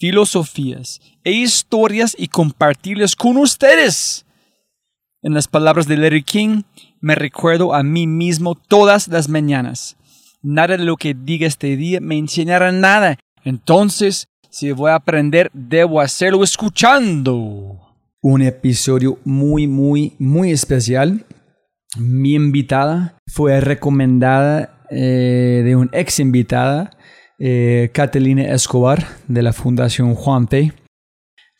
filosofías e historias y compartirlas con ustedes. En las palabras de Larry King, me recuerdo a mí mismo todas las mañanas. Nada de lo que diga este día me enseñará nada. Entonces, si voy a aprender, debo hacerlo escuchando. Un episodio muy, muy, muy especial. Mi invitada fue recomendada eh, de un ex invitada eh, Catalina Escobar de la Fundación Juan P.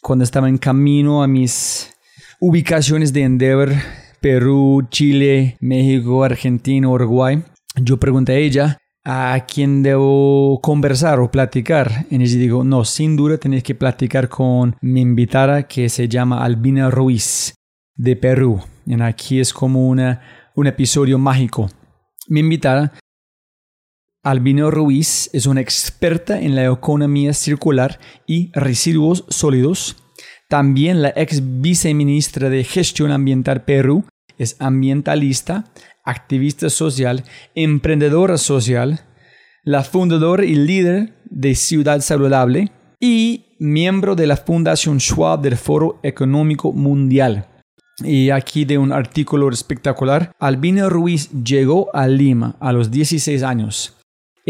Cuando estaba en camino a mis ubicaciones de Endeavor, Perú, Chile, México, Argentina, Uruguay, yo pregunté a ella a quién debo conversar o platicar. Y ella dijo, no, sin duda tenéis que platicar con mi invitada que se llama Albina Ruiz de Perú. Y aquí es como una, un episodio mágico. Mi invitada Albino Ruiz es una experta en la economía circular y residuos sólidos. También la ex viceministra de Gestión Ambiental Perú es ambientalista, activista social, emprendedora social, la fundadora y líder de Ciudad Saludable y miembro de la Fundación Schwab del Foro Económico Mundial. Y aquí de un artículo espectacular, Albino Ruiz llegó a Lima a los 16 años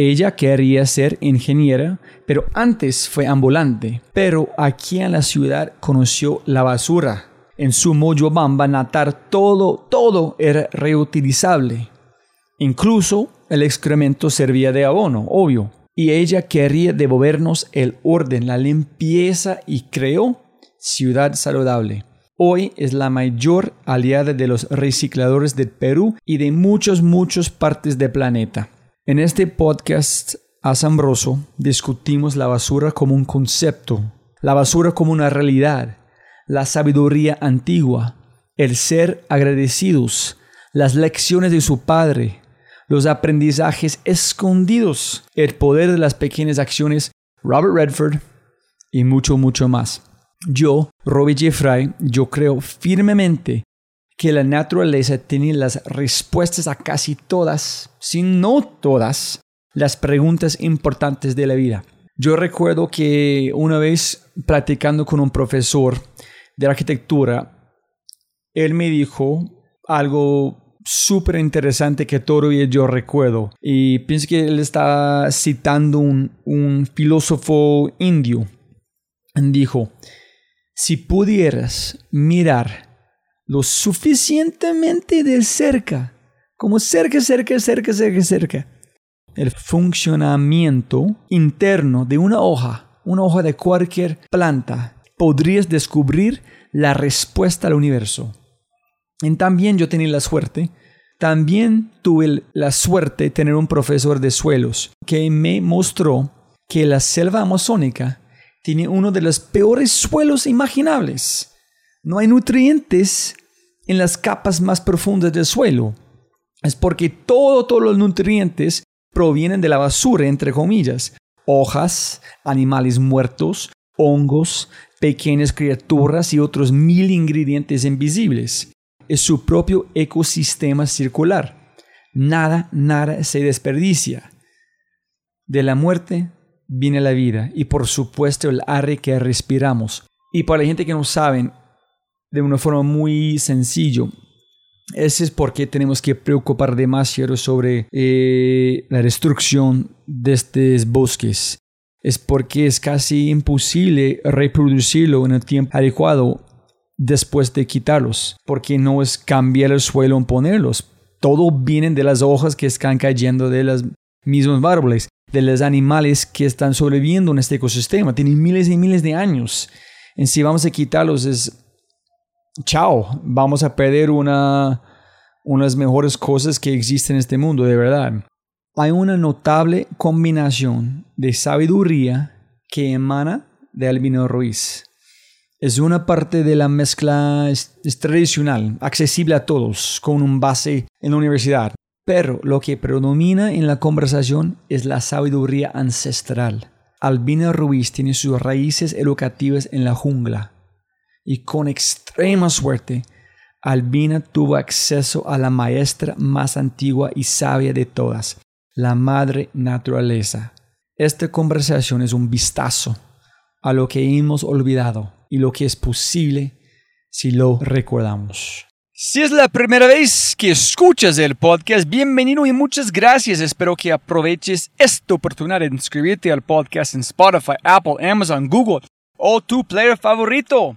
ella quería ser ingeniera, pero antes fue ambulante. Pero aquí en la ciudad conoció la basura. En su Moyobamba natar todo, todo era reutilizable. Incluso el excremento servía de abono, obvio. Y ella quería devolvernos el orden, la limpieza y creó Ciudad Saludable. Hoy es la mayor aliada de los recicladores del Perú y de muchas, muchas partes del planeta. En este podcast asombroso discutimos la basura como un concepto, la basura como una realidad, la sabiduría antigua, el ser agradecidos, las lecciones de su padre, los aprendizajes escondidos, el poder de las pequeñas acciones, Robert Redford y mucho, mucho más. Yo, Robbie Jeffrey, yo creo firmemente que la naturaleza tiene las respuestas a casi todas, si no todas, las preguntas importantes de la vida. Yo recuerdo que una vez platicando con un profesor de arquitectura, él me dijo algo súper interesante que todavía yo recuerdo. Y pienso que él está citando un, un filósofo indio. Dijo, si pudieras mirar lo suficientemente de cerca, como cerca, cerca, cerca, cerca, cerca, el funcionamiento interno de una hoja, una hoja de cualquier planta, podrías descubrir la respuesta al universo. Y también yo tenía la suerte, también tuve la suerte de tener un profesor de suelos que me mostró que la selva amazónica tiene uno de los peores suelos imaginables. No hay nutrientes en las capas más profundas del suelo. Es porque todo, todos los nutrientes provienen de la basura, entre comillas. Hojas, animales muertos, hongos, pequeñas criaturas y otros mil ingredientes invisibles. Es su propio ecosistema circular. Nada, nada se desperdicia. De la muerte viene la vida y por supuesto el aire que respiramos. Y para la gente que no saben, de una forma muy sencillo. Ese es porque tenemos que preocupar demasiado sobre eh, la destrucción de estos bosques. es porque es casi imposible reproducirlo en el tiempo adecuado después de quitarlos, porque no es cambiar el suelo en ponerlos. Todo viene de las hojas que están cayendo de los mismos árboles, de los animales que están sobreviviendo en este ecosistema. Tienen miles y miles de años. En si vamos a quitarlos es chao, vamos a perder una, unas mejores cosas que existen en este mundo, de verdad. Hay una notable combinación de sabiduría que emana de Albino Ruiz. Es una parte de la mezcla es, tradicional, accesible a todos, con un base en la universidad. Pero lo que predomina en la conversación es la sabiduría ancestral. Albina Ruiz tiene sus raíces educativas en la jungla, y con extrema suerte, Albina tuvo acceso a la maestra más antigua y sabia de todas, la madre naturaleza. Esta conversación es un vistazo a lo que hemos olvidado y lo que es posible si lo recordamos. Si es la primera vez que escuchas el podcast, bienvenido y muchas gracias. Espero que aproveches esta oportunidad de inscribirte al podcast en Spotify, Apple, Amazon, Google o tu player favorito.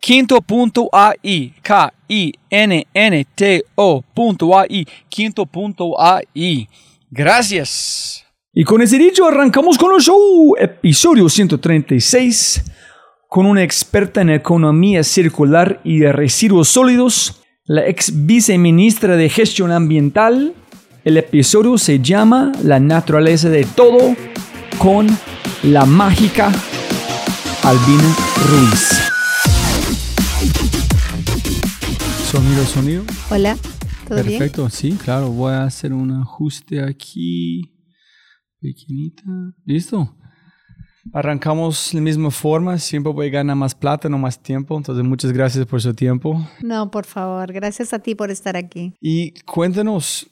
Quinto.ai, K-I-N-N-T-O.ai, quinto.ai. Gracias. Y con ese dicho arrancamos con el show, episodio 136, con una experta en economía circular y de residuos sólidos, la ex viceministra de gestión ambiental. El episodio se llama La naturaleza de todo con la mágica Albina Ruiz. Sonido, sonido. Hola, ¿todo bien? Perfecto, sí, claro. Voy a hacer un ajuste aquí. Pequeñita. ¿Listo? Arrancamos de la misma forma. Siempre voy a ganar más plata, no más tiempo. Entonces, muchas gracias por su tiempo. No, por favor, gracias a ti por estar aquí. Y cuéntanos,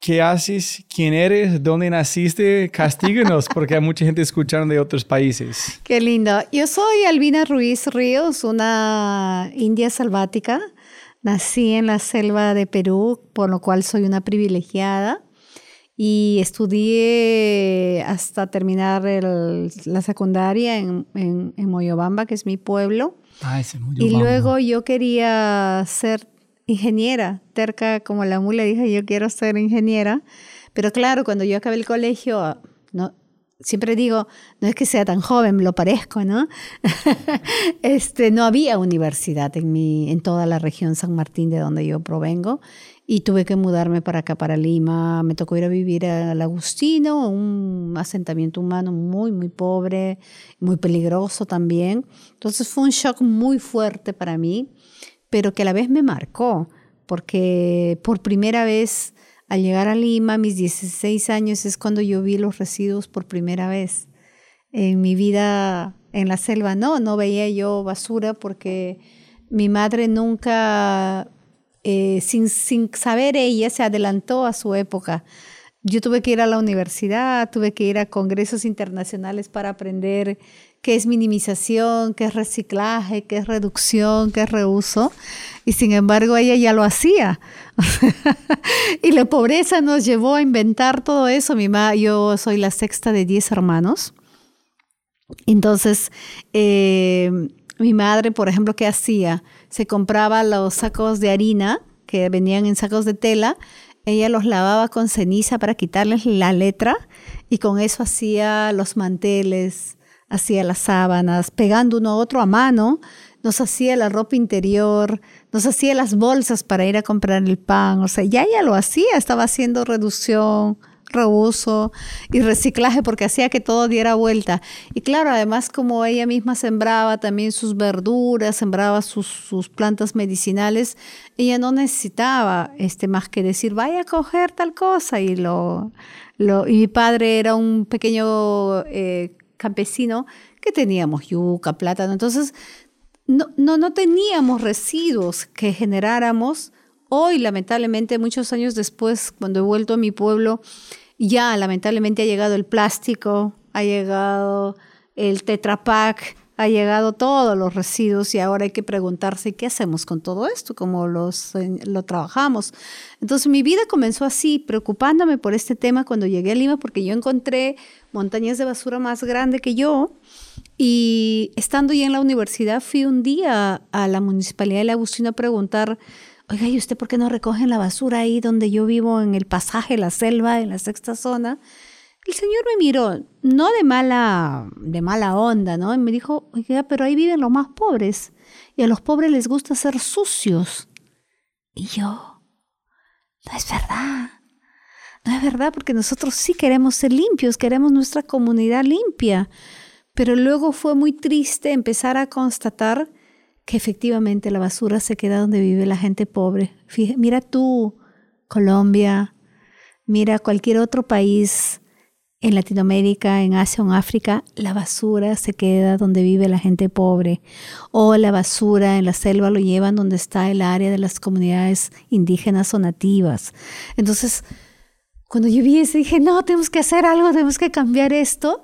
¿qué haces? ¿Quién eres? ¿Dónde naciste? Castíguenos, porque hay mucha gente escuchando de otros países. Qué lindo. Yo soy Albina Ruiz Ríos, una india selvática. Nací en la selva de Perú, por lo cual soy una privilegiada. Y estudié hasta terminar el- la secundaria en, en, en Moyobamba, que es mi pueblo. Ay, se murió. Y luego yo quería ser ingeniera, terca como la mula, dije yo quiero ser ingeniera. Pero claro, cuando yo acabé el colegio, ah, no, siempre digo, no es que sea tan joven, lo parezco, ¿no? este, no había universidad en, mi, en toda la región San Martín de donde yo provengo y tuve que mudarme para acá, para Lima. Me tocó ir a vivir al Agustino, un asentamiento humano muy, muy pobre, muy peligroso también. Entonces fue un shock muy fuerte para mí, pero que a la vez me marcó, porque por primera vez al llegar a Lima, mis 16 años, es cuando yo vi los residuos por primera vez. En mi vida en la selva no, no veía yo basura porque mi madre nunca, eh, sin, sin saber ella, se adelantó a su época. Yo tuve que ir a la universidad, tuve que ir a congresos internacionales para aprender qué es minimización, qué es reciclaje, qué es reducción, qué es reuso. Y sin embargo ella ya lo hacía. y la pobreza nos llevó a inventar todo eso. Mi ma, yo soy la sexta de diez hermanos. Entonces, eh, mi madre, por ejemplo, ¿qué hacía? Se compraba los sacos de harina que venían en sacos de tela, ella los lavaba con ceniza para quitarles la letra y con eso hacía los manteles, hacía las sábanas, pegando uno a otro a mano, nos hacía la ropa interior, nos hacía las bolsas para ir a comprar el pan, o sea, ya ella lo hacía, estaba haciendo reducción, reuso y reciclaje porque hacía que todo diera vuelta. Y claro, además como ella misma sembraba también sus verduras, sembraba sus, plantas medicinales, ella no necesitaba este, más que decir, vaya a coger tal cosa. Y, lo, lo y mi padre era un pequeño eh, campesino que teníamos yuca, plátano. Entonces, no, no, no teníamos residuos que generáramos. Hoy, lamentablemente, muchos años después, cuando he vuelto a mi pueblo, ya lamentablemente ha llegado el plástico, ha llegado el Tetra Pak, ha llegado todos los residuos y ahora hay que preguntarse qué hacemos con todo esto, cómo los, eh, lo trabajamos. Entonces mi vida comenzó así, preocupándome por este tema cuando llegué a Lima, porque yo encontré montañas de basura más grandes que yo y estando ya en la universidad fui un día a la Municipalidad de La Agustina a preguntar oiga, ¿y usted por qué no recogen la basura ahí donde yo vivo, en el pasaje, la selva, en la sexta zona? El señor me miró, no de mala, de mala onda, ¿no? Y me dijo, oiga, pero ahí viven los más pobres y a los pobres les gusta ser sucios. Y yo, no es verdad. No es verdad porque nosotros sí queremos ser limpios, queremos nuestra comunidad limpia. Pero luego fue muy triste empezar a constatar que efectivamente la basura se queda donde vive la gente pobre. mira tú, Colombia, mira cualquier otro país en Latinoamérica, en Asia o en África, la basura se queda donde vive la gente pobre. O la basura en la selva lo llevan donde está el área de las comunidades indígenas o nativas. Entonces, cuando yo vi eso, dije, no, tenemos que hacer algo, tenemos que cambiar esto.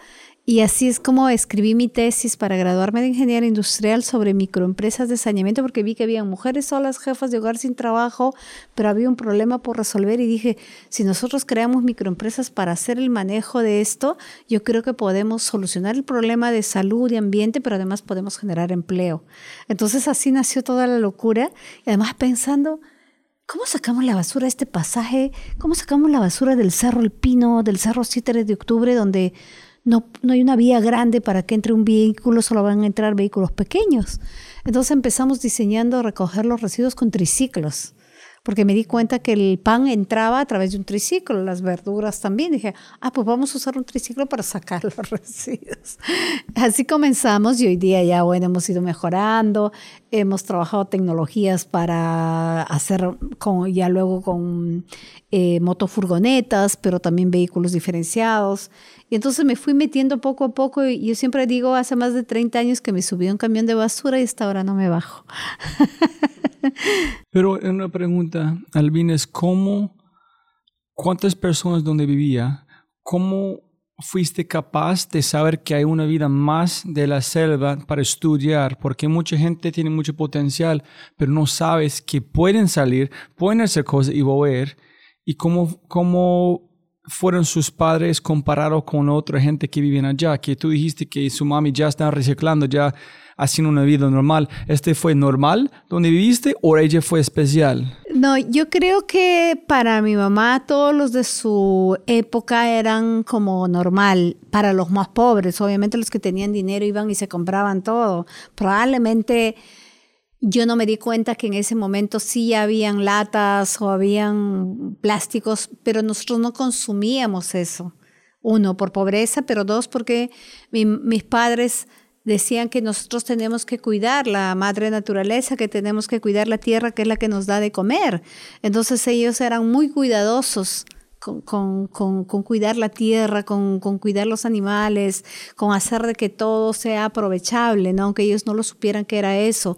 Y así es como escribí mi tesis para graduarme de ingeniera industrial sobre microempresas de saneamiento, porque vi que había mujeres solas, jefas de hogar sin trabajo, pero había un problema por resolver y dije, si nosotros creamos microempresas para hacer el manejo de esto, yo creo que podemos solucionar el problema de salud y ambiente, pero además podemos generar empleo. Entonces así nació toda la locura y además pensando, ¿Cómo sacamos la basura de este pasaje? ¿Cómo sacamos la basura del Cerro El Pino, del Cerro 7 de octubre, donde no, no hay una vía grande para que entre un vehículo, solo van a entrar vehículos pequeños. Entonces empezamos diseñando recoger los residuos con triciclos porque me di cuenta que el pan entraba a través de un triciclo, las verduras también. Dije, ah, pues vamos a usar un triciclo para sacar los residuos. Así comenzamos y hoy día ya, bueno, hemos ido mejorando, hemos trabajado tecnologías para hacer con, ya luego con eh, motofurgonetas, pero también vehículos diferenciados. Y entonces me fui metiendo poco a poco y yo siempre digo, hace más de 30 años que me subí un camión de basura y hasta ahora no me bajo. Pero una pregunta, Alvin, es cómo, cuántas personas donde vivía, cómo fuiste capaz de saber que hay una vida más de la selva para estudiar, porque mucha gente tiene mucho potencial, pero no sabes que pueden salir, pueden hacer cosas y volver, y cómo, cómo fueron sus padres comparados con otra gente que vivían allá, que tú dijiste que su mami ya está reciclando, ya haciendo una vida normal. ¿Este fue normal donde viviste o ella fue especial? No, yo creo que para mi mamá todos los de su época eran como normal. Para los más pobres, obviamente los que tenían dinero iban y se compraban todo. Probablemente yo no me di cuenta que en ese momento sí habían latas o habían plásticos, pero nosotros no consumíamos eso. Uno, por pobreza, pero dos, porque mis padres decían que nosotros tenemos que cuidar la madre naturaleza, que tenemos que cuidar la tierra, que es la que nos da de comer. Entonces ellos eran muy cuidadosos con, cuidar la tierra, con, cuidar los animales, con hacer de que todo sea aprovechable, aunque ellos no lo supieran que era eso.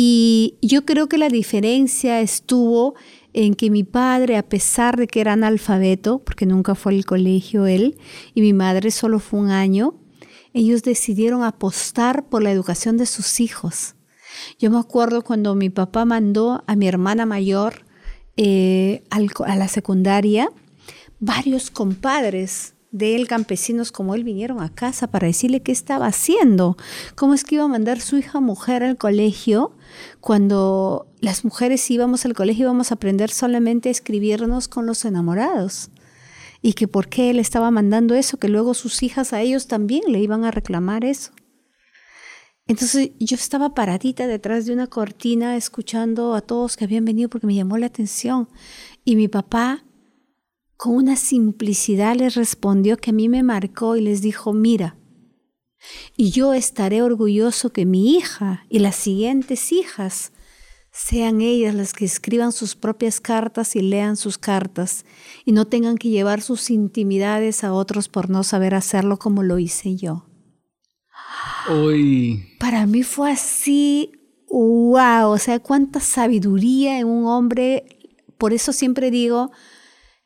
Y yo creo que la diferencia estuvo en que mi padre, a pesar de que era analfabeto, porque nunca fue al colegio él, y mi madre solo fue un año, ellos decidieron apostar por la educación de sus hijos. Yo me acuerdo cuando mi papá mandó a mi hermana mayor eh, a la secundaria, varios compadres de él, campesinos como él, vinieron a casa para decirle qué estaba haciendo, cómo es que iba a mandar su hija mujer al colegio, cuando las mujeres íbamos al colegio íbamos a aprender solamente a escribirnos con los enamorados. Y que por qué él estaba mandando eso, que luego sus hijas a ellos también le iban a reclamar eso. Entonces yo estaba paradita detrás de una cortina escuchando a todos que habían venido porque me llamó la atención. Y mi papá, con una simplicidad, les respondió que a mí me marcó y les dijo, mira, y yo estaré orgulloso que mi hija y las siguientes hijas sean ellas las que escriban sus propias cartas y lean sus cartas y no tengan que llevar sus intimidades a otros por no saber hacerlo como lo hice yo. Para mí fue así, wow, o sea, cuánta sabiduría en un hombre. Por eso siempre digo,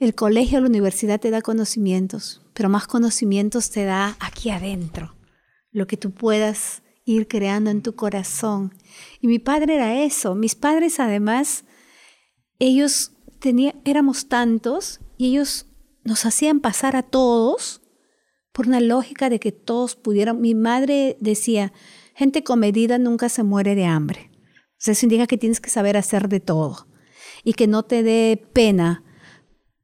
el colegio, la universidad te da conocimientos, pero más conocimientos te da aquí adentro, lo que tú puedas ir creando en tu corazón. Y mi padre era eso. Mis padres además, ellos tenían, éramos tantos y ellos nos hacían pasar a todos por una lógica de que todos pudieran. Mi madre decía, gente comedida nunca se muere de hambre. O sea, eso indica que tienes que saber hacer de todo y que no te dé pena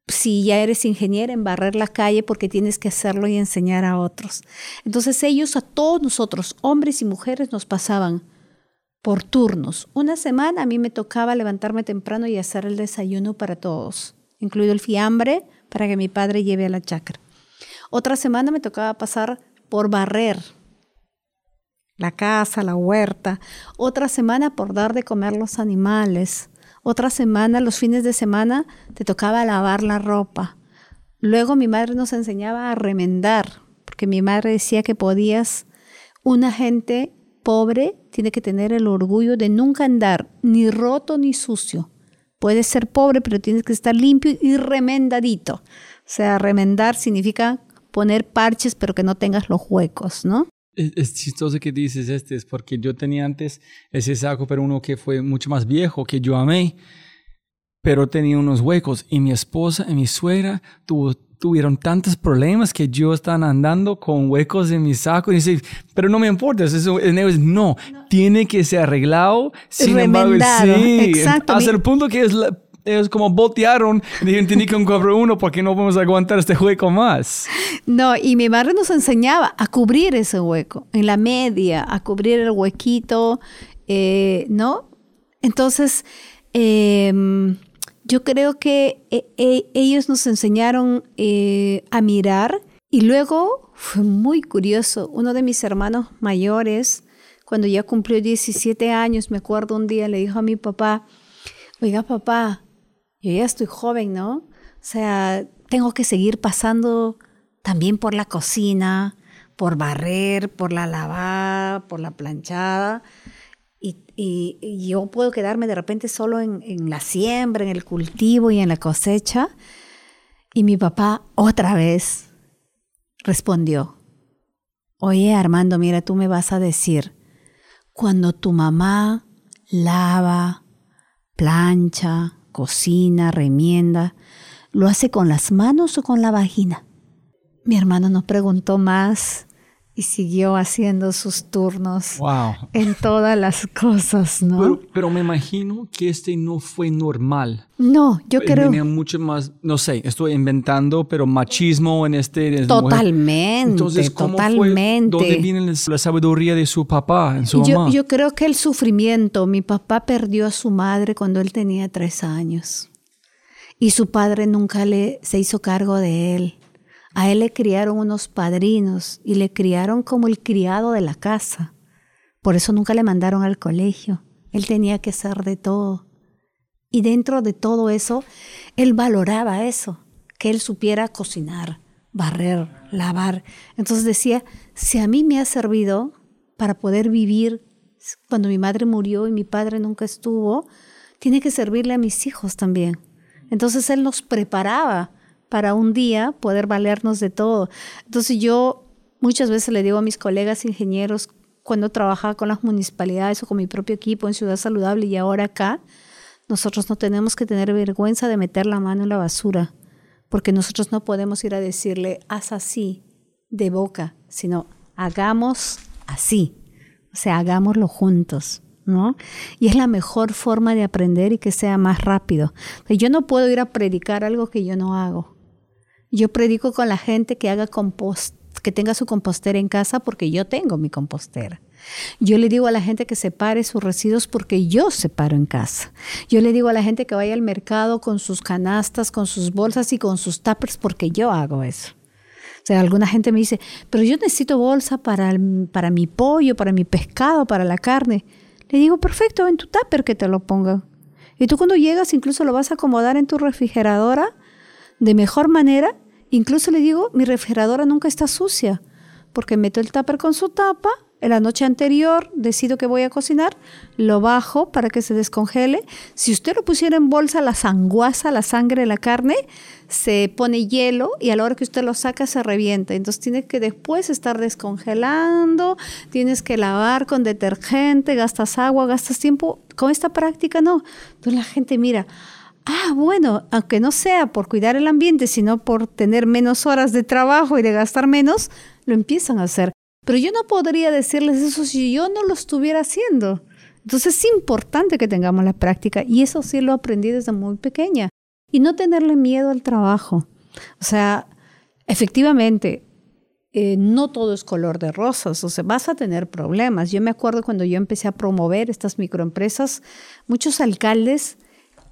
si ya eres ingeniero en barrer la calle porque tienes que hacerlo y enseñar a otros. Entonces ellos a todos nosotros, hombres y mujeres, nos pasaban por turnos. Una semana a mí me tocaba levantarme temprano y hacer el desayuno para todos, incluido el fiambre para que mi padre lleve a la chacra. Otra semana me tocaba pasar por barrer la casa, la huerta. Otra semana por dar de comer los animales. Otra semana, los fines de semana, te tocaba lavar la ropa. Luego mi madre nos enseñaba a remendar, porque mi madre decía que podías, una gente pobre tiene que tener el orgullo de nunca andar ni roto ni sucio. Puedes ser pobre, pero tienes que estar limpio y remendadito. O sea, remendar significa poner parches, pero que no tengas los huecos, ¿no? Es, es, chistoso que dices este, es porque yo tenía antes ese saco, pero uno que fue mucho más viejo, que yo amé, pero tenía unos huecos. Y mi esposa y mi suegra tuvo, tuvieron tantos problemas que yo estaba andando con huecos en mi saco. Y dice, pero no me importa, eso es, no, tiene que ser arreglado. Sin embargo, sí, Exacto. hasta el punto que es la, ellos como botearon y dijeron, tiene que comprar uno porque no podemos aguantar este hueco más. No, y mi madre nos enseñaba a cubrir ese hueco, en la media, a cubrir el huequito, eh, ¿no? Entonces, eh, yo creo que eh, ellos nos enseñaron eh, a mirar y luego fue muy curioso, uno de mis hermanos mayores, cuando ya cumplió 17 años, me acuerdo un día, le dijo a mi papá, oiga papá, yo ya estoy joven, ¿no? O sea, tengo que seguir pasando también por la cocina, por barrer, por la lavada, por la planchada. Y, yo puedo quedarme de repente solo en, la siembra, en el cultivo y en la cosecha. Y mi papá otra vez respondió, oye Armando, mira, tú me vas a decir, cuando tu mamá lava, plancha, cocina, remienda, ¿lo hace con las manos o con la vagina? Mi hermano no preguntó más y siguió haciendo sus turnos wow. en todas las cosas, ¿no? Pero, pero, me imagino que este no fue normal. No, yo creo... Tenía mucho más, no sé, estoy inventando, pero machismo en este... Totalmente, Entonces, ¿cómo totalmente. Fue, ¿Dónde viene la sabiduría de su papá, en su yo, mamá? Yo creo que el sufrimiento, mi papá perdió a su madre cuando él tenía tres años y su padre nunca le, se hizo cargo de él. A él le criaron unos padrinos y le criaron como el criado de la casa. Por eso nunca le mandaron al colegio. Él tenía que ser de todo. Y dentro de todo eso, él valoraba eso, que él supiera cocinar, barrer, lavar. Entonces decía, si a mí me ha servido para poder vivir cuando mi madre murió y mi padre nunca estuvo, tiene que servirle a mis hijos también. Entonces él nos preparaba para un día poder valernos de todo. Entonces yo muchas veces le digo a mis colegas ingenieros cuando trabajaba con las municipalidades o con mi propio equipo en Ciudad Saludable y ahora acá, nosotros no tenemos que tener vergüenza de meter la mano en la basura, porque nosotros no podemos ir a decirle, haz así, de boca, sino hagamos así, o sea, hagámoslo juntos. ¿no? Y es la mejor forma de aprender y que sea más rápido. Yo no puedo ir a predicar algo que yo no hago. Yo predico con la gente que haga compost, que tenga su compostera en casa porque yo tengo mi compostera. Yo le digo a la gente que separe sus residuos porque yo separo en casa. Yo le digo a la gente que vaya al mercado con sus canastas, con sus bolsas y con sus tuppers porque yo hago eso. O sea, alguna gente me dice, pero yo necesito bolsa para, para mi pollo, para mi pescado, para la carne. Le digo, perfecto, en tu tupper que te lo ponga. Y tú cuando llegas incluso lo vas a acomodar en tu refrigeradora de mejor manera. Incluso le digo, mi refrigeradora nunca está sucia, porque meto el tupper con su tapa en la noche anterior decido que voy a cocinar, lo bajo para que se descongele. Si usted lo pusiera en bolsa, la sanguaza, la sangre la carne, se pone hielo y a la hora que usted lo saca se revienta. Entonces tiene que después estar descongelando, tienes que lavar con detergente, gastas agua, gastas tiempo. Con esta práctica no. Entonces la gente mira, ah, bueno, aunque no sea por cuidar el ambiente, sino por tener menos horas de trabajo y de gastar menos, lo empiezan a hacer. Pero yo no podría decirles eso si yo no lo estuviera haciendo. Entonces es importante que tengamos la práctica y eso sí lo aprendí desde muy pequeña. Y no tenerle miedo al trabajo. O sea, efectivamente, eh, no todo es color de rosas, o sea, vas a tener problemas. Yo me acuerdo cuando yo empecé a promover estas microempresas, muchos alcaldes,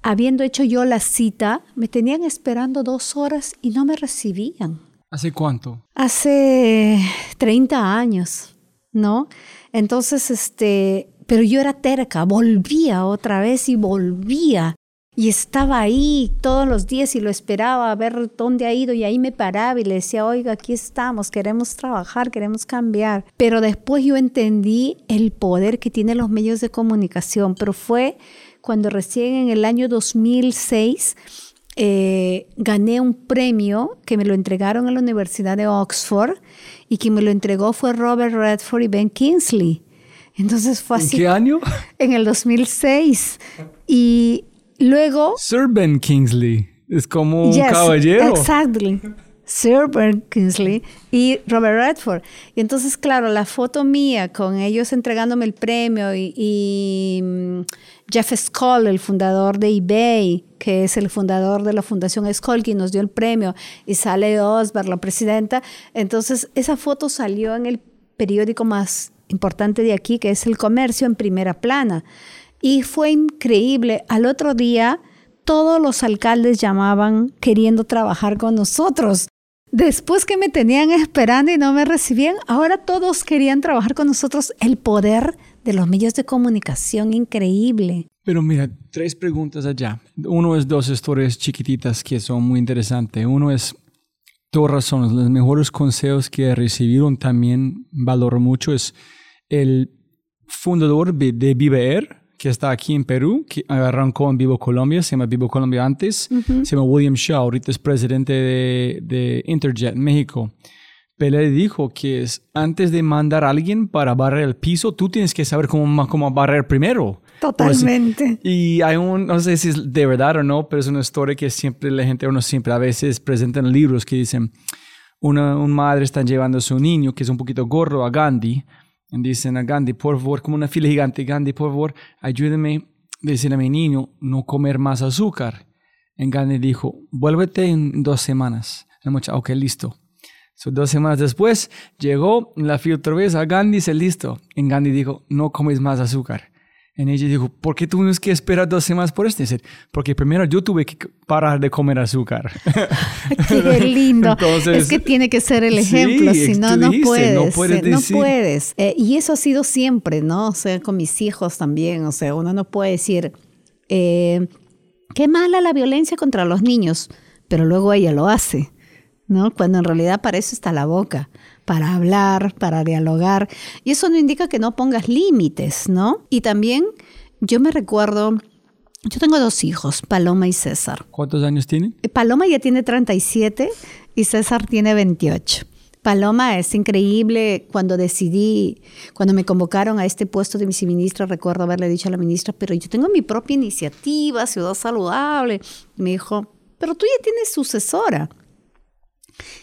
habiendo hecho yo la cita, me tenían esperando dos horas y no me recibían. ¿Hace cuánto? Hace 30 años, ¿no? Entonces, este, pero yo era terca, volvía otra vez y volvía. Y estaba ahí todos los días y lo esperaba a ver dónde ha ido y ahí me paraba y le decía, oiga, aquí estamos, queremos trabajar, queremos cambiar. Pero después yo entendí el poder que tienen los medios de comunicación, pero fue cuando recién en el año 2006 eh, gané un premio que me lo entregaron a la Universidad de Oxford y quien me lo entregó fue Robert Redford y Ben Kingsley. Entonces fue así. ¿En qué año? En el 2006. Y luego... Sir Ben Kingsley. Es como un caballero. Exactly. Sir Ben Kingsley y Robert Redford. Y entonces, claro, la foto mía con ellos entregándome el premio y, mm, Jeff Skoll, el fundador de eBay, que es el fundador de la Fundación Skoll, quien nos dio el premio, y sale Osberg, la presidenta. Entonces, esa foto salió en el periódico más importante de aquí, que es El Comercio, en primera plana. Y fue increíble. Al otro día, todos los alcaldes llamaban queriendo trabajar con nosotros. Después que me tenían esperando y no me recibían, ahora todos querían trabajar con nosotros. El poder de los medios de comunicación increíble. Pero mira, tres preguntas allá. Uno es dos historias chiquititas que son muy interesantes. Uno es, dos razones, los mejores consejos que recibieron también valoro mucho es el fundador de, de Viver, que está aquí en Perú, que arrancó en Vivo Colombia, se llama Vivo Colombia antes, se llama William Shaw, ahorita es presidente de, de Interjet México. Pele dijo que es antes de mandar a alguien para barrer el piso, tú tienes que saber cómo, cómo barrer primero. Totalmente. Y hay un, no sé si es de verdad o no, pero es una historia que siempre la gente, uno siempre a veces presenta en libros que dicen, una, una madre está llevando a su niño, que es un poquito gordo, a Gandhi, dicen a Gandhi, por favor, como una fila gigante, Gandhi, por favor, ayúdeme decir a mi niño no comer más azúcar. Y Gandhi dijo, vuélvete en dos semanas. La muchacha, ok, listo. So, dos semanas después llegó la fila otra vez a Gandhi, dice, listo. Y Gandhi dijo, no comes más azúcar. En ella dijo, ¿por qué tuvimos que esperar dos semanas por esto? Dice, porque primero yo tuve que parar de comer azúcar. Qué lindo. es que tiene que ser el ejemplo, si no, no puedes. No puedes. No puedes. Eh, y eso ha sido siempre, ¿no? O sea, con mis hijos también. O sea, uno no puede decir, eh, qué mala la violencia contra los niños, pero luego ella lo hace. ¿no? Cuando en realidad para eso está la boca, para hablar, para dialogar. Y eso no indica que no pongas límites, ¿no? Y también yo me recuerdo, yo tengo dos hijos, Paloma y César. ¿Cuántos años tiene? Eh, Paloma ya tiene 37 y César tiene 28. Paloma es increíble. Cuando decidí, cuando me convocaron a este puesto de viceministra, recuerdo haberle dicho a la ministra, pero yo tengo mi propia iniciativa, Ciudad Saludable. Me dijo, pero tú ya tienes sucesora.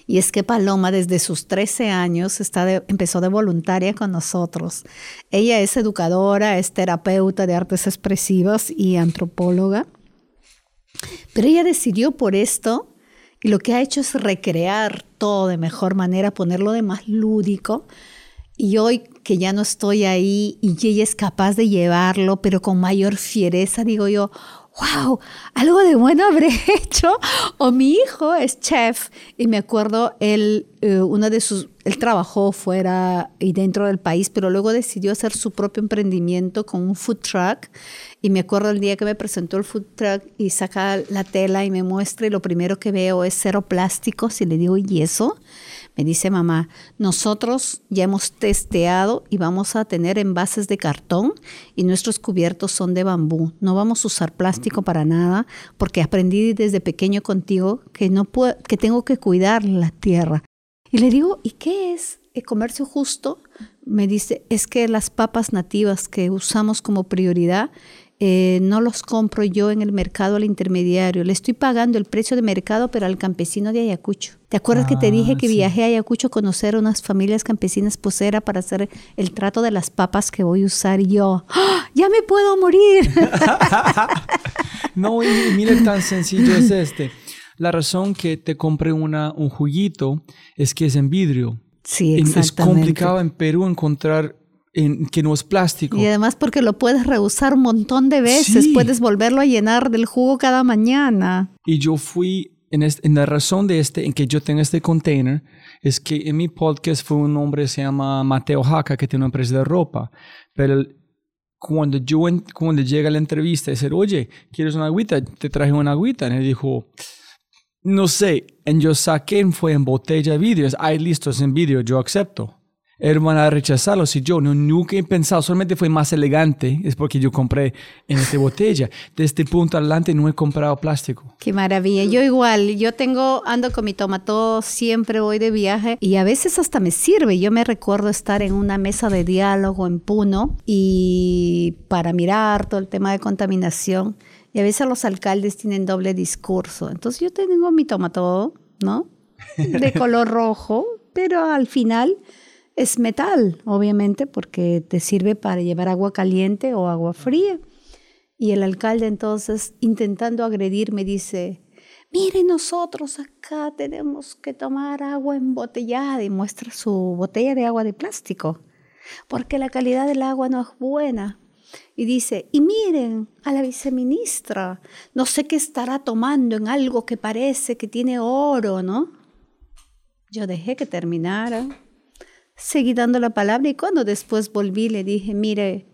Y es que Paloma desde sus 13 años está empezó de voluntaria con nosotros. Ella es educadora, es terapeuta de artes expresivas y antropóloga. Pero ella decidió por esto y lo que ha hecho es recrear todo de mejor manera, ponerlo de más lúdico. Y hoy que ya no estoy ahí y ella es capaz de llevarlo, pero con mayor fiereza, digo yo, wow, algo de bueno habré hecho. O mi hijo es chef y me acuerdo, él, eh, uno de sus, él trabajó fuera y dentro del país, pero luego decidió hacer su propio emprendimiento con un food truck. Y me acuerdo el día que me presentó el food truck y saca la tela y me muestra y lo primero que veo es cero plásticos y le digo, ¿y eso? Me dice mamá, nosotros ya hemos testeado y vamos a tener envases de cartón y nuestros cubiertos son de bambú. No vamos a usar plástico para nada porque aprendí desde pequeño contigo que, no puedo, que tengo que cuidar la tierra. Y le digo, ¿y qué es el comercio justo? Me dice, es que las papas nativas que usamos como prioridad eh, no los compro yo en el mercado al intermediario, le estoy pagando el precio de mercado, pero al campesino de Ayacucho. ¿Te acuerdas que te dije Ah, que sí. viajé a Ayacucho a conocer unas familias campesinas pues era para hacer el trato de las papas que voy a usar? Yo, ¡Ah! ¡ya me puedo morir! No, y, y mira tan sencillo es este. La razón que te compré una, un juguito es que es en vidrio. sí, En- exactamente. Es complicado en Perú encontrar en, que no es plástico. Y además porque lo puedes reusar un montón de veces, Sí. puedes volverlo a llenar del jugo cada mañana. Y yo fui, en, este- en la razón de este, en que yo tengo este container, es que en mi podcast fue un hombre se llama Mateo Jaca, que tiene una empresa de ropa. Pero el- cuando yo, en- cuando llega la entrevista, dice, oye, ¿quieres una agüita? Te traje una agüita. Y él dijo, no sé. Y yo saqué, fue en botella de vidrio. Es, Ay, listo, es en vidrio, yo acepto. Hermana, rechazarlo. Si yo no, nunca he pensado, solamente fue más elegante, es porque yo compré en esta botella. De este punto adelante no he comprado plástico. Qué maravilla. Yo igual, yo tengo, ando con mi tomato, siempre voy de viaje y a veces hasta me sirve. Yo me recuerdo estar en una mesa de diálogo en Puno y para mirar todo el tema de contaminación. Y a veces los alcaldes tienen doble discurso. Entonces yo tengo mi tomato, ¿no? De color rojo, pero al final es metal, obviamente, porque te sirve para llevar agua caliente o agua fría. Y el alcalde entonces, intentando agredir, me dice, mire, nosotros acá tenemos que tomar agua embotellada y muestra su botella de agua de plástico, porque la calidad del agua no es buena. Y dice, y miren a la viceministra, no sé qué estará tomando en algo que parece que tiene oro, ¿no? Yo dejé que terminara, seguí dando la palabra y cuando después volví le dije, mire,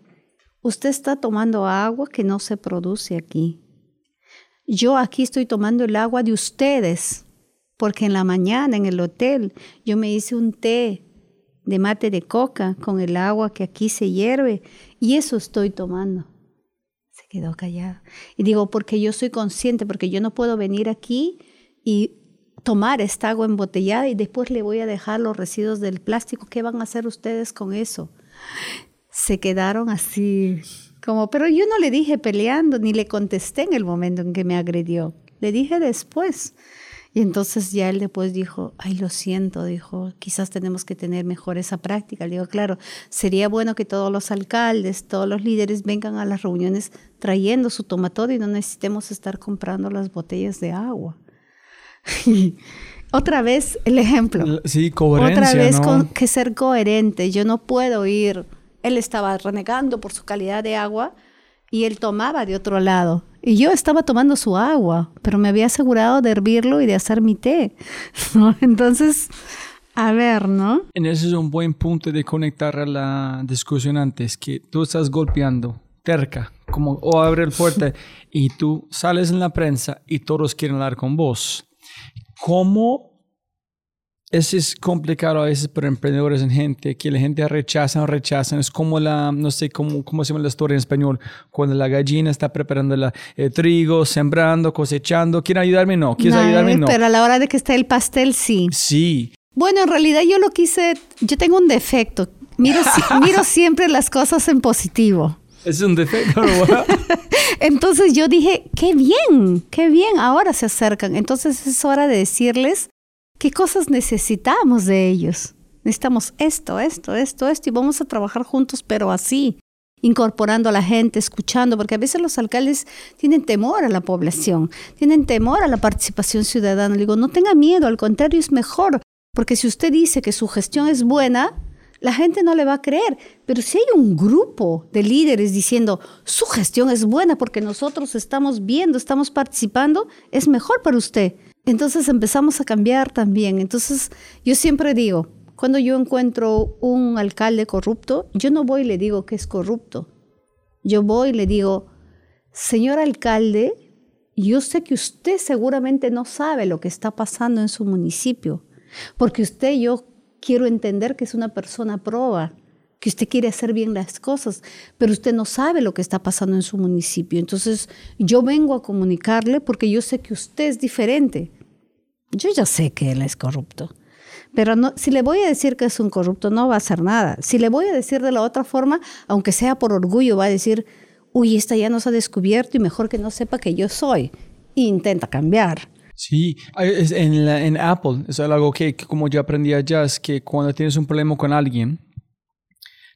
usted está tomando agua que no se produce aquí. Yo aquí estoy tomando el agua de ustedes, porque en la mañana en el hotel yo me hice un té de mate de coca con el agua que aquí se hierve y eso estoy tomando. Se quedó callado. Y digo, porque yo soy consciente, porque yo no puedo venir aquí y tomar esta agua embotellada y después le voy a dejar los residuos del plástico. ¿Qué van a hacer ustedes con eso? Se quedaron así, como, pero yo no le dije peleando, ni le contesté en el momento en que me agredió. Le dije después. Y entonces ya él después dijo, ay, lo siento, dijo, quizás tenemos que tener mejor esa práctica. Le digo, claro, sería bueno que todos los alcaldes, todos los líderes vengan a las reuniones trayendo su tomatodo y no necesitemos estar comprando las botellas de agua. Otra vez el ejemplo. Sí, coherencia, Otra vez ¿no? con que ser coherente. Yo no puedo ir. Él estaba renegando por su calidad de agua y él tomaba de otro lado. Y yo estaba tomando su agua, pero me había asegurado de hervirlo y de hacer mi té. ¿no? Entonces, a ver, ¿no? En ese es un buen punto de conectar a la discusión antes, que tú estás golpeando terca, como o abre la puerta y tú sales en la prensa y todos quieren hablar con vos. ¿Cómo? Eso es complicado a veces para emprendedores en gente, que la gente rechaza o rechazan. Es como la, no sé cómo, cómo se llama la historia en español, cuando la gallina está preparando el trigo, sembrando, cosechando. ¿Quieren ayudarme? No. ¿Quieres No, ayudarme? No. Pero a la hora de que esté el pastel, sí. Sí. Bueno, en realidad yo lo quise, yo tengo un defecto. Miro, miro siempre las cosas en positivo. Es un defecto. Entonces yo dije, qué bien, qué bien, ahora se acercan. Entonces es hora de decirles qué cosas necesitamos de ellos. Necesitamos esto, esto, esto, esto, y vamos a trabajar juntos, pero así, incorporando a la gente, escuchando, porque a veces los alcaldes tienen temor a la población, tienen temor a la participación ciudadana. Le digo, no tenga miedo, al contrario, es mejor, porque si usted dice que su gestión es buena, la gente no le va a creer. Pero si hay un grupo de líderes diciendo, su gestión es buena porque nosotros estamos viendo, estamos participando, es mejor para usted. Entonces empezamos a cambiar también. Entonces yo siempre digo, cuando yo encuentro un alcalde corrupto, yo no voy y le digo que es corrupto. Yo voy y le digo, señor alcalde, yo sé que usted seguramente no sabe lo que está pasando en su municipio, porque usted yo quiero entender que es una persona proba, que usted quiere hacer bien las cosas, pero usted no sabe lo que está pasando en su municipio. Entonces yo vengo a comunicarle porque yo sé que usted es diferente. Yo ya sé que él es corrupto. Pero si le voy a decir que es un corrupto, no va a hacer nada. Si le voy a decir de la otra forma, aunque sea por orgullo, va a decir, uy, esta ya nos ha descubierto y mejor que no sepa que yo soy. E intenta cambiar. Sí, en, en Apple, es algo que, como yo aprendí allá, es que cuando tienes un problema con alguien,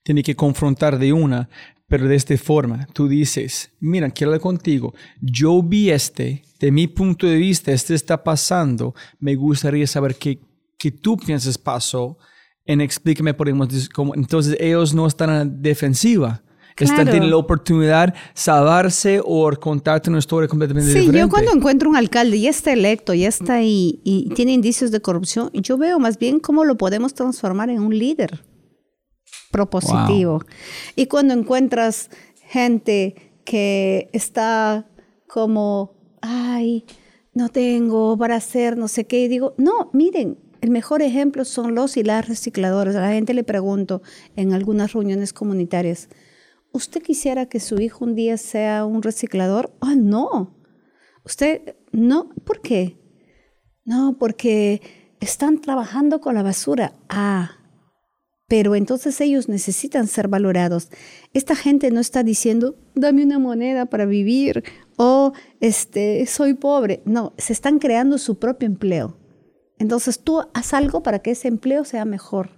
tienes que confrontar de una, pero de esta forma. Tú dices, mira, quiero hablar contigo. Yo vi este, de mi punto de vista, este está pasando. Me gustaría saber qué, que tú piensas pasó en explíqueme, podemos cómo. Entonces ellos no están la defensiva. Están teniendo la oportunidad de salvarse o contarte una historia completamente diferente. Sí, yo cuando encuentro un alcalde y está electo, ya está ahí y tiene indicios de corrupción, yo veo más bien cómo lo podemos transformar en un líder propositivo. Y cuando encuentras gente que está como, ay, no tengo para hacer no sé qué, digo, no, miren, el mejor ejemplo son los y las recicladores. A la gente le pregunto en algunas reuniones comunitarias, ¿usted quisiera que su hijo un día sea un reciclador? Ah, no. Usted, no, ¿por qué? No, porque están trabajando con la basura. Ah, pero entonces ellos necesitan ser valorados. Esta gente no está diciendo, dame una moneda para vivir o este, soy pobre. No, se están creando su propio empleo. Entonces tú haz algo para que ese empleo sea mejor.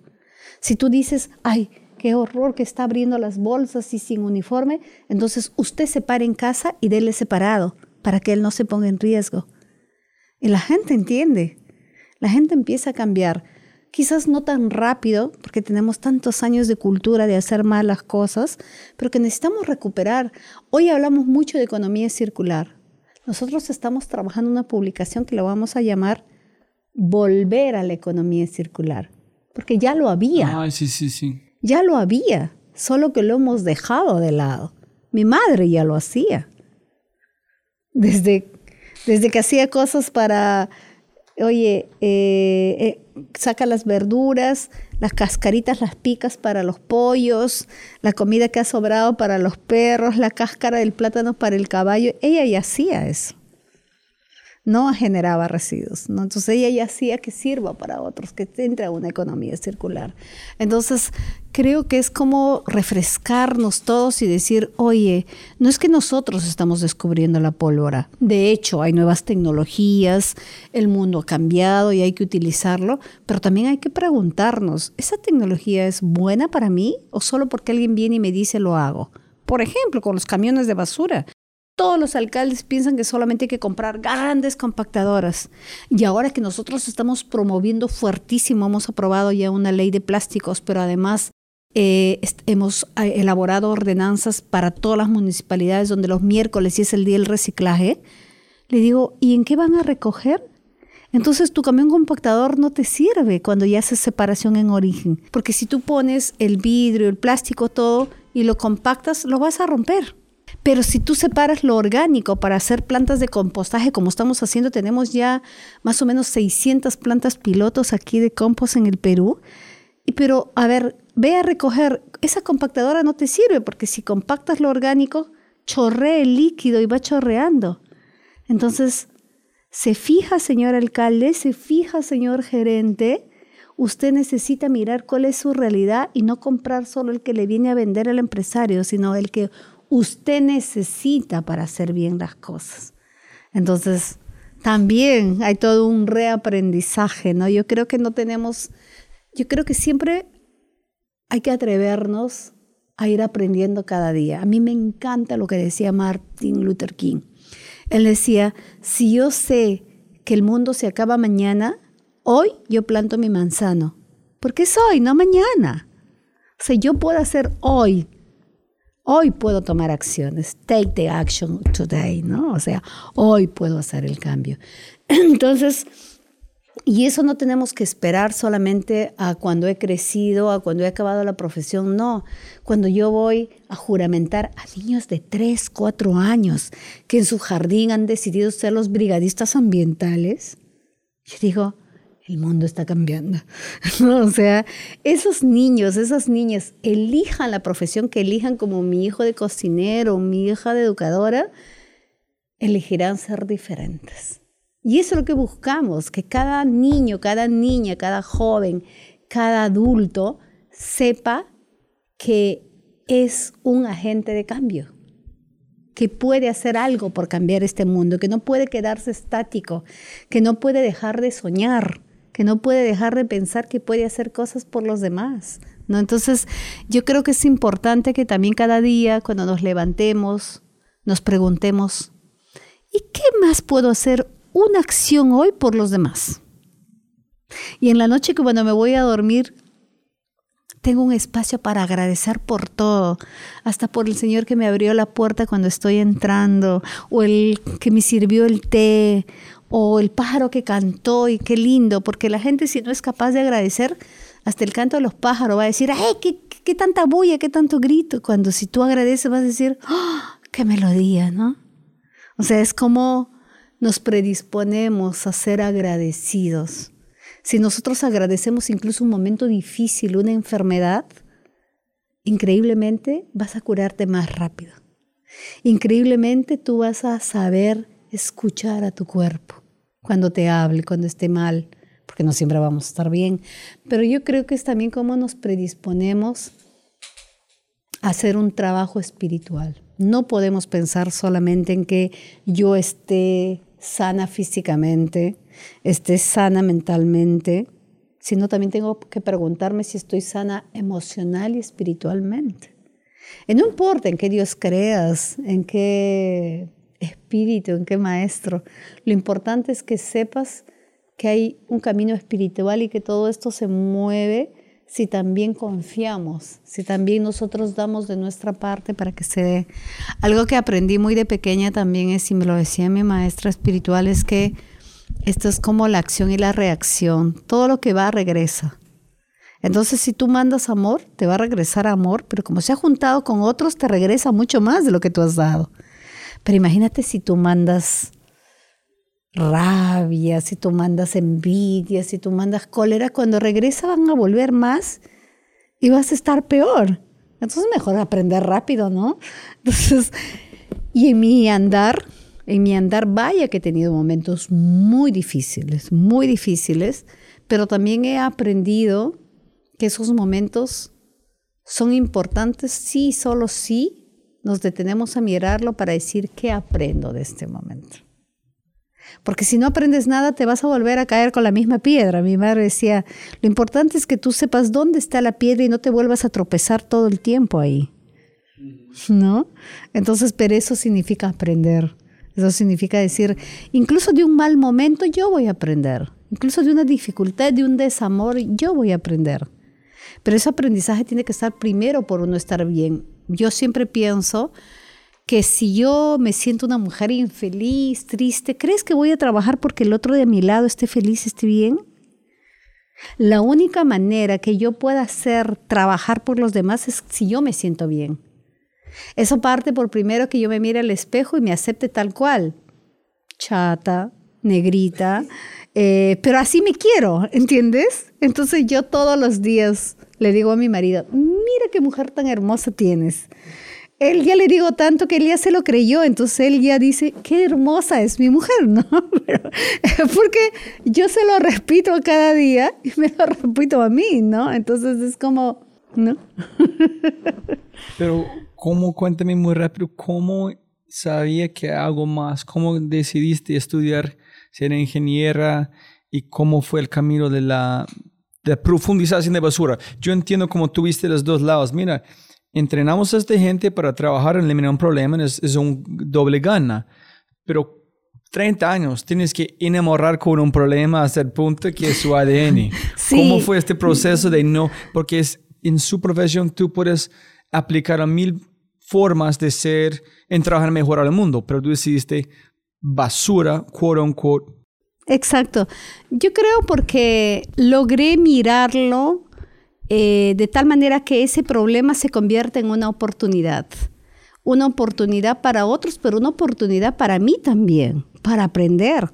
Si tú dices, ay, qué horror que está abriendo las bolsas y sin uniforme, entonces usted se para en casa y déle separado para que él no se ponga en riesgo. Y la gente entiende, la gente empieza a cambiar. Quizás no tan rápido, porque tenemos tantos años de cultura de hacer malas cosas, pero que necesitamos recuperar. Hoy hablamos mucho de economía circular. Nosotros estamos trabajando una publicación que la vamos a llamar volver a la economía circular, porque ya lo había. Ah, sí, sí, sí. Ya lo había, solo que lo hemos dejado de lado. Mi madre ya lo hacía. Desde, desde que hacía cosas para, oye, eh, eh, saca las verduras, las cascaritas las picas para los pollos, la comida que ha sobrado para los perros, la cáscara del plátano para el caballo. Ella ya hacía eso no generaba residuos. ¿no? Entonces ella ya hacía que sirva para otros, que entre a una economía circular. Entonces creo que es como refrescarnos todos y decir, oye, no es que nosotros estamos descubriendo la pólvora. De hecho, hay nuevas tecnologías, el mundo ha cambiado y hay que utilizarlo, pero también hay que preguntarnos, ¿esa tecnología es buena para mí o solo porque alguien viene y me dice lo hago? Por ejemplo, con los camiones de basura todos los alcaldes piensan que solamente hay que comprar grandes compactadoras. Y ahora que nosotros estamos promoviendo fuertísimo, hemos aprobado ya una ley de plásticos, pero además eh, hemos eh, elaborado ordenanzas para todas las municipalidades donde los miércoles y es el día del reciclaje. Le digo, ¿y en qué van a recoger? Entonces tu camión compactador no te sirve cuando ya haces separación en origen, porque si tú pones el vidrio, el plástico, todo y lo compactas, lo vas a romper. Pero si tú separas lo orgánico para hacer plantas de compostaje, como estamos haciendo, tenemos ya más o menos 600 plantas pilotos aquí de compost en el Perú. Y pero, a ver, ve a recoger, esa compactadora no te sirve porque si compactas lo orgánico, chorrea el líquido y va chorreando. Entonces, se fija, señor alcalde, se fija, señor gerente, usted necesita mirar cuál es su realidad y no comprar solo el que le viene a vender al empresario, sino el que usted necesita para hacer bien las cosas. Entonces, también hay todo un reaprendizaje, ¿no? Yo creo que no tenemos, yo creo que siempre hay que atrevernos a ir aprendiendo cada día. A mí me encanta lo que decía Martin Luther King. Él decía, si yo sé que el mundo se acaba mañana, hoy yo planto mi manzano. Porque es hoy, no mañana. O sea, yo puedo hacer hoy, hoy puedo tomar acciones, take the action today, ¿no? O sea, hoy puedo hacer el cambio. Entonces, y eso no tenemos que esperar solamente a cuando he crecido, a cuando he acabado la profesión, no. Cuando yo voy a juramentar a niños de 3, 4 años que en su jardín han decidido ser los brigadistas ambientales, yo digo, el mundo está cambiando. o sea, esos niños, esas niñas, elijan la profesión que elijan como mi hijo de cocinero, mi hija de educadora, elegirán ser diferentes. Y eso es lo que buscamos, que cada niño, cada niña, cada joven, cada adulto sepa que es un agente de cambio, que puede hacer algo por cambiar este mundo, que no puede quedarse estático, que no puede dejar de soñar, que no puede dejar de pensar que puede hacer cosas por los demás. ¿no? Entonces, yo creo que es importante que también cada día, cuando nos levantemos, nos preguntemos, ¿y qué más puedo hacer una acción hoy por los demás. Y en la noche que cuando me voy a dormir, tengo un espacio para agradecer por todo, hasta por el Señor que me abrió la puerta cuando estoy entrando, o el que me sirvió el té, o el pájaro que cantó y qué lindo, porque la gente si no es capaz de agradecer, hasta el canto de los pájaros va a decir, ¡ay, qué, qué tanta bulla, qué tanto grito! Cuando si tú agradeces vas a decir, ¡oh, qué melodía, ¿no? O sea, es como nos predisponemos a ser agradecidos. Si nosotros agradecemos incluso un momento difícil, una enfermedad, increíblemente vas a curarte más rápido. Increíblemente tú vas a saber escuchar a tu cuerpo cuando te hable, cuando esté mal, porque no siempre vamos a estar bien. Pero yo creo que es también cómo nos predisponemos a hacer un trabajo espiritual. No podemos pensar solamente en que yo esté sana físicamente, esté sana mentalmente, sino también tengo que preguntarme si estoy sana emocional y espiritualmente. Y no importa en qué Dios creas, en qué espíritu, en qué maestro, lo importante es que sepas que hay un camino espiritual y que todo esto se mueve si también confiamos, si también nosotros damos de nuestra parte para que se dé. Algo que aprendí muy de pequeña también es, y me lo decía mi maestra espiritual, es que esto es como la acción y la reacción. Todo lo que va regresa. Entonces, si tú mandas amor, te va a regresar amor, pero como se ha juntado con otros, te regresa mucho más de lo que tú has dado. Pero imagínate si tú mandas rabia, si tú mandas envidia, si tú mandas cólera, cuando regresa van a volver más y vas a estar peor. Entonces mejor aprender rápido, ¿no? Entonces, y en mi andar, en mi andar, vaya que he tenido momentos muy difíciles, muy difíciles, pero también he aprendido que esos momentos son importantes sí, solo sí nos detenemos a mirarlo para decir qué aprendo de este momento. Porque si no aprendes nada, te vas a volver a caer con la misma piedra. Mi madre decía, lo importante es que tú sepas dónde está la piedra y no te vuelvas a tropezar todo el tiempo ahí. ¿No? Entonces, pero eso significa aprender. Eso significa decir, incluso de un mal momento yo voy a aprender. Incluso de una dificultad, de un desamor, yo voy a aprender. Pero ese aprendizaje tiene que estar primero por uno estar bien. Yo siempre pienso que si yo me siento una mujer infeliz, triste, ¿crees que voy a trabajar porque el otro de mi lado esté feliz, esté bien? La única manera que yo pueda hacer trabajar por los demás es si yo me siento bien. Eso parte por primero que yo me mire al espejo y me acepte tal cual. Chata, negrita, eh, pero así me quiero, ¿entiendes? Entonces yo todos los días le digo a mi marido, mira qué mujer tan hermosa tienes él ya le digo tanto que él ya se lo creyó, entonces él ya dice, qué hermosa es mi mujer, ¿no? porque yo se lo repito cada día y me lo repito a mí, ¿no? Entonces es como, ¿no? Pero, ¿cómo, cuéntame muy rápido, cómo sabía que algo más? ¿Cómo decidiste estudiar, ser ingeniera y cómo fue el camino de la de profundización de basura? Yo entiendo cómo tuviste los dos lados. Mira, entrenamos a esta gente para trabajar en eliminar un problema, es, es un doble gana. Pero 30 años tienes que enamorar con un problema hasta el punto que es su ADN. ¿Cómo fue este proceso de no? Porque es en su profesión tú puedes aplicar a mil formas de ser, en trabajar mejor al mundo, pero tú decidiste basura, quote unquote. Exacto. Yo creo porque logré mirarlo eh, de tal manera que ese problema se convierte en una oportunidad. Una oportunidad para otros, pero una oportunidad para mí también, para aprender.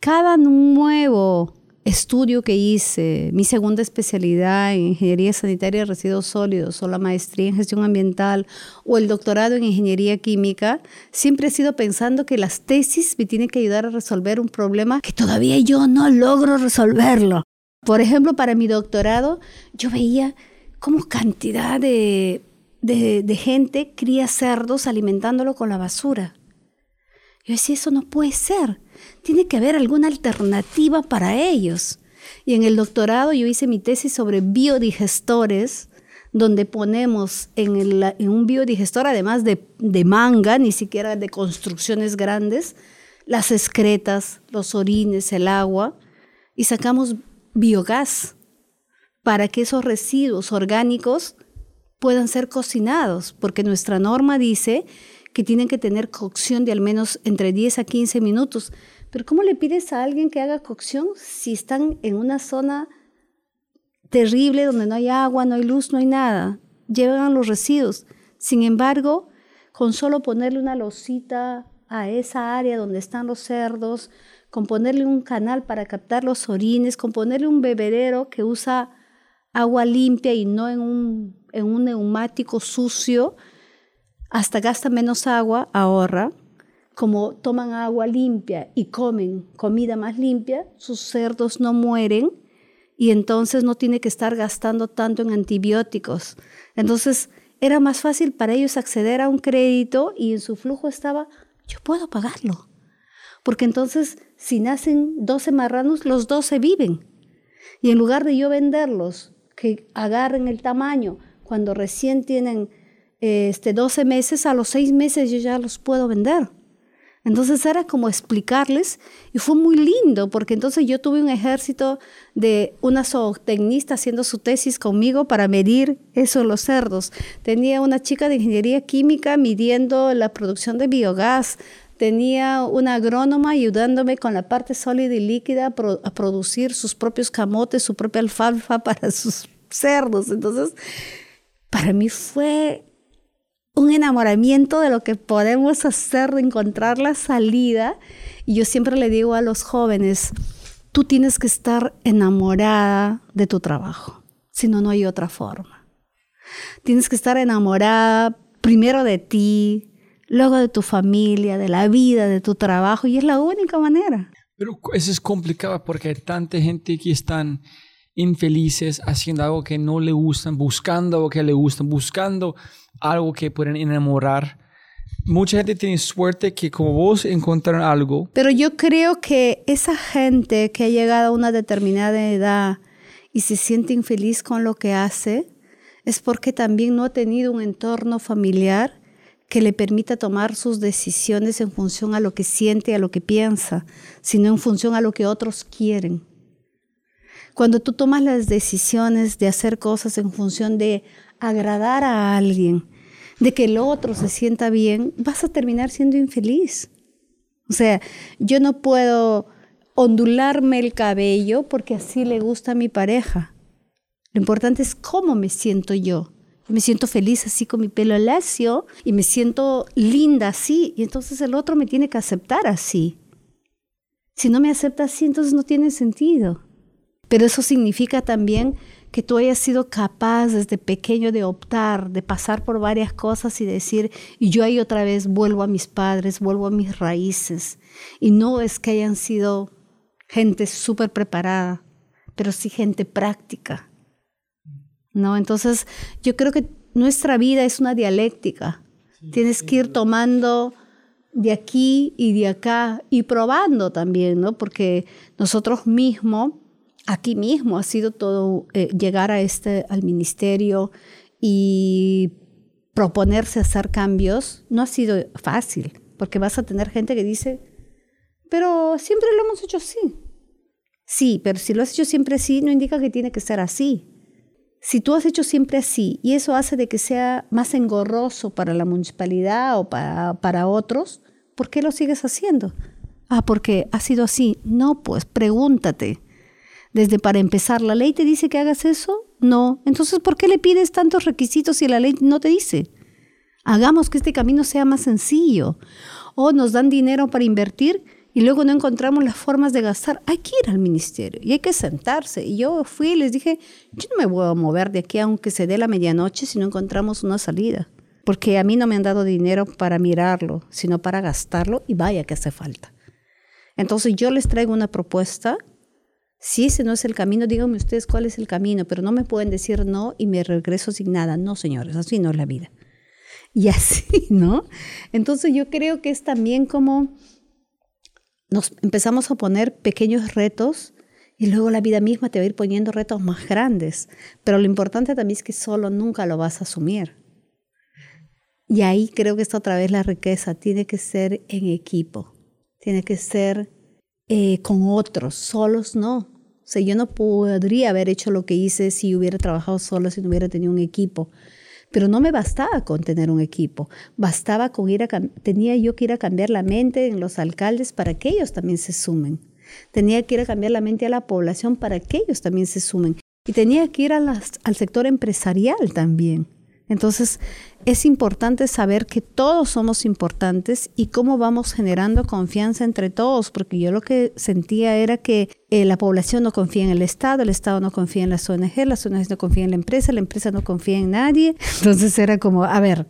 Cada nuevo estudio que hice, mi segunda especialidad en ingeniería sanitaria de residuos sólidos o la maestría en gestión ambiental o el doctorado en ingeniería química, siempre he sido pensando que las tesis me tienen que ayudar a resolver un problema que todavía yo no logro resolverlo. Por ejemplo, para mi doctorado yo veía como cantidad de, de, gente cría cerdos alimentándolo con la basura. Yo decía, eso no puede ser tiene que haber alguna alternativa para ellos. Y en el doctorado yo hice mi tesis sobre biodigestores, donde ponemos en, un biodigestor, además de, de, manga, ni siquiera de construcciones grandes, las excretas, los orines, el agua, y sacamos biogás para que esos residuos orgánicos puedan ser cocinados, porque nuestra norma dice que tienen que tener cocción de al menos entre 10 a 15 minutos. Pero ¿cómo le pides a alguien que haga cocción si están en una zona terrible donde no hay agua, no hay luz, no hay nada? Llevan los residuos. Sin embargo, con solo ponerle una losita a esa área donde están los cerdos, con ponerle un canal para captar los orines, con ponerle un bebedero que usa agua limpia y no en un, en un neumático sucio, hasta gasta menos agua, ahorra como toman agua limpia y comen comida más limpia, sus cerdos no mueren y entonces no tiene que estar gastando tanto en antibióticos. Entonces era más fácil para ellos acceder a un crédito y en su flujo estaba, yo puedo pagarlo. Porque entonces si nacen 12 marranos, los 12 viven. Y en lugar de yo venderlos, que agarren el tamaño, cuando recién tienen este, 12 meses, a los 6 meses yo ya los puedo vender. Entonces era como explicarles y fue muy lindo porque entonces yo tuve un ejército de una zootecnista haciendo su tesis conmigo para medir eso los cerdos. Tenía una chica de ingeniería química midiendo la producción de biogás. Tenía una agrónoma ayudándome con la parte sólida y líquida a producir sus propios camotes, su propia alfalfa para sus cerdos. Entonces, para mí fue un enamoramiento de lo que podemos hacer, de encontrar la salida. Y yo siempre le digo a los jóvenes, tú tienes que estar enamorada de tu trabajo, si no, no hay otra forma. Tienes que estar enamorada primero de ti, luego de tu familia, de la vida, de tu trabajo, y es la única manera. Pero eso es complicado porque hay tanta gente que están infelices haciendo algo que no le gustan, buscando algo que le gustan, buscando algo que pueden enamorar. Mucha gente tiene suerte que como vos encontraron algo. Pero yo creo que esa gente que ha llegado a una determinada edad y se siente infeliz con lo que hace, es porque también no ha tenido un entorno familiar que le permita tomar sus decisiones en función a lo que siente, a lo que piensa, sino en función a lo que otros quieren. Cuando tú tomas las decisiones de hacer cosas en función de agradar a alguien, de que el otro se sienta bien, vas a terminar siendo infeliz. O sea, yo no puedo ondularme el cabello porque así le gusta a mi pareja. Lo importante es cómo me siento yo. Me siento feliz así con mi pelo lacio y me siento linda así. Y entonces el otro me tiene que aceptar así. Si no me acepta así, entonces no tiene sentido. Pero eso significa también que tú hayas sido capaz desde pequeño de optar, de pasar por varias cosas y decir, y yo ahí otra vez vuelvo a mis padres, vuelvo a mis raíces. Y no es que hayan sido gente súper preparada, pero sí gente práctica. ¿No? Entonces, yo creo que nuestra vida es una dialéctica. Tienes que ir tomando de aquí y de acá y probando también, ¿no? Porque nosotros mismos aquí mismo ha sido todo eh, llegar a este, al ministerio y proponerse hacer cambios, no ha sido fácil, porque vas a tener gente que dice, pero siempre lo hemos hecho así. Sí, pero si lo has hecho siempre así, no indica que tiene que ser así. si tú has hecho siempre así y eso hace de que sea más engorroso para la municipalidad o para, para otros, ¿por qué lo sigues haciendo? Ah, porque ha sido así. No, pues pregúntate. Desde para empezar, ¿la ley te dice que hagas eso? No. Entonces, ¿por qué le pides tantos requisitos si la ley no te dice? Hagamos que este camino sea más sencillo. O nos dan dinero para invertir y luego no encontramos las formas de gastar, hay que ir al ministerio y hay que sentarse. Y yo fui y les dije, yo no me voy a mover de aquí aunque se dé la medianoche si no encontramos una salida. Porque a mí no me han dado dinero para mirarlo, sino para gastarlo y vaya que hace falta. Entonces yo les traigo una propuesta. Si ese no es el camino, díganme ustedes cuál es el camino, pero no me pueden decir no y me regreso sin nada. No, señores, así no es la vida. Y así, ¿no? Entonces yo creo que es también como nos empezamos a poner pequeños retos y luego la vida misma te va a ir poniendo retos más grandes. Pero lo importante también es que solo nunca lo vas a asumir. Y ahí creo que está otra vez la riqueza. Tiene que ser en equipo. Tiene que ser eh, con otros. Solos no. O sea, yo no podría haber hecho lo que hice si hubiera trabajado solo, si no hubiera tenido un equipo. Pero no me bastaba con tener un equipo, bastaba con ir a, tenía yo que ir a cambiar la mente en los alcaldes para que ellos también se sumen. Tenía que ir a cambiar la mente a la población para que ellos también se sumen. Y tenía que ir al sector empresarial también. Entonces, es importante saber que todos somos importantes y cómo vamos generando confianza entre todos, porque yo lo que sentía era que eh, la población no confía en el Estado, el Estado no confía en las ONG, las ONG no confían en la empresa, la empresa no confía en nadie. Entonces era como, a ver,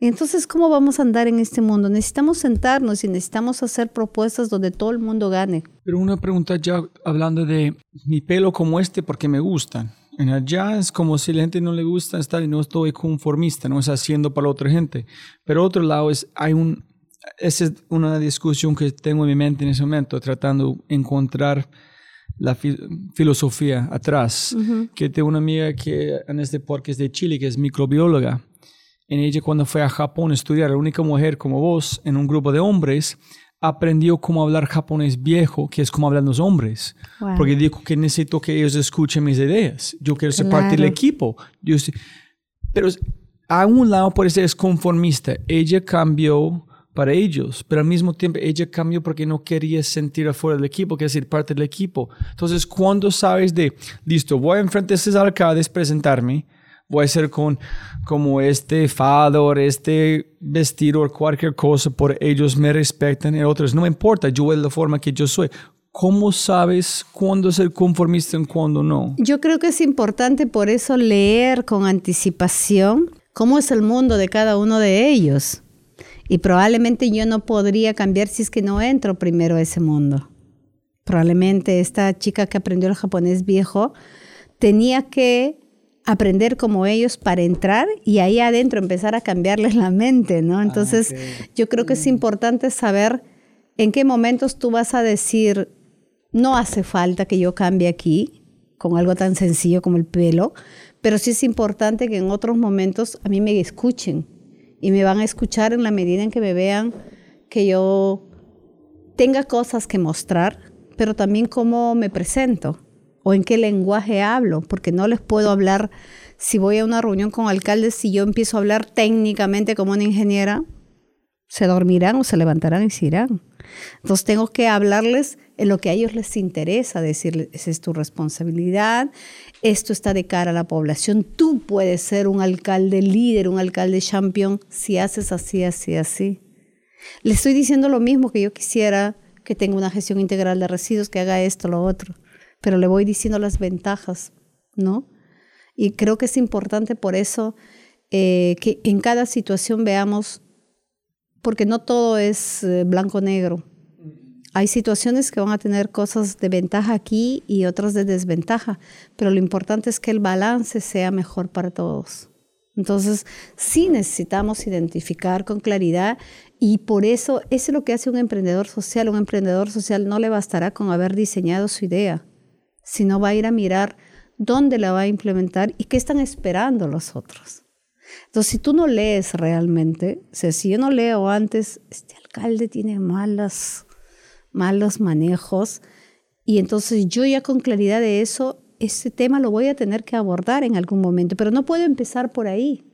entonces, ¿cómo vamos a andar en este mundo? Necesitamos sentarnos y necesitamos hacer propuestas donde todo el mundo gane. Pero una pregunta ya hablando de mi pelo como este porque me gustan. En allá es como si la gente no le gusta estar y no estoy conformista, no es haciendo para la otra gente. Pero otro lado es, hay un, esa es una discusión que tengo en mi mente en ese momento, tratando de encontrar la filosofía atrás. Que tengo una amiga que en este es de Chile, que es microbióloga. En ella cuando fue a Japón a estudiar, la única mujer como vos en un grupo de hombres, aprendió cómo hablar japonés viejo, que es como hablan los hombres. Porque dijo que necesito que ellos escuchen mis ideas. Yo quiero ser parte del equipo. Yo, pero a un lado puede ser conformista. Ella cambió para ellos, pero al mismo tiempo ella cambió porque no quería sentir afuera del equipo, quería ser parte del equipo. Entonces, cuando sabes de, listo, voy a enfrentar a estos alcaldes, presentarme, voy a ser con como este fador, este vestido o cualquier cosa, por ellos me respetan y otros no me importa, yo es la forma que yo soy. ¿Cómo sabes cuándo ser conformista y cuándo no? Yo creo que es importante por eso leer con anticipación cómo es el mundo de cada uno de ellos. Y probablemente yo no podría cambiar si es que no entro primero a ese mundo. Probablemente esta chica que aprendió el japonés viejo tenía que aprender como ellos para entrar y ahí adentro empezar a cambiarles la mente, ¿no? Ah, Entonces, yo creo que es importante saber en qué momentos tú vas a decir, no hace falta que yo cambie aquí con algo tan sencillo como el pelo, pero sí es importante que en otros momentos a mí me escuchen y me van a escuchar en la medida en que me vean que yo tenga cosas que mostrar, pero también cómo me presento o en qué lenguaje hablo, porque no les puedo hablar si voy a una reunión con alcaldes, si yo empiezo a hablar técnicamente como una ingeniera, se dormirán o se levantarán y se irán. Entonces tengo que hablarles en lo que a ellos les interesa, decirles, esa es tu responsabilidad, esto está de cara a la población, tú puedes ser un alcalde líder, un alcalde champion, si haces así, así, así. Le estoy diciendo lo mismo que yo quisiera que tenga una gestión integral de residuos, que haga esto, lo otro pero le voy diciendo las ventajas, ¿no? Y creo que es importante por eso eh, que en cada situación veamos, porque no todo es eh, blanco-negro. Hay situaciones que van a tener cosas de ventaja aquí y otras de desventaja, pero lo importante es que el balance sea mejor para todos. Entonces, sí necesitamos identificar con claridad y por eso, eso es lo que hace un emprendedor social. Un emprendedor social no le bastará con haber diseñado su idea sino va a ir a mirar dónde la va a implementar y qué están esperando los otros. Entonces, si tú no lees realmente, o sea, si yo no leo antes, este alcalde tiene malas, malos manejos, y entonces yo ya con claridad de eso ese tema lo voy a tener que abordar en algún momento, pero no puedo empezar por ahí.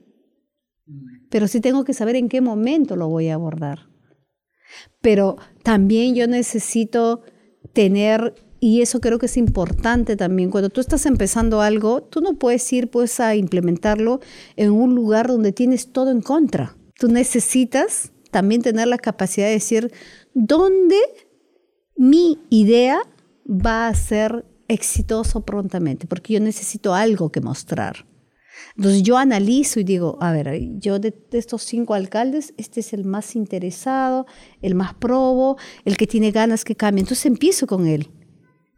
Pero sí tengo que saber en qué momento lo voy a abordar. Pero también yo necesito tener, y eso creo que es importante también, cuando tú estás empezando algo, tú no puedes ir pues a implementarlo en un lugar donde tienes todo en contra. Tú necesitas también tener la capacidad de decir dónde mi idea va a ser exitoso prontamente, porque yo necesito algo que mostrar. Entonces yo analizo y digo, a ver, yo de, estos cinco alcaldes, este es el más interesado, el más probo, el que tiene ganas que cambie. Entonces empiezo con él.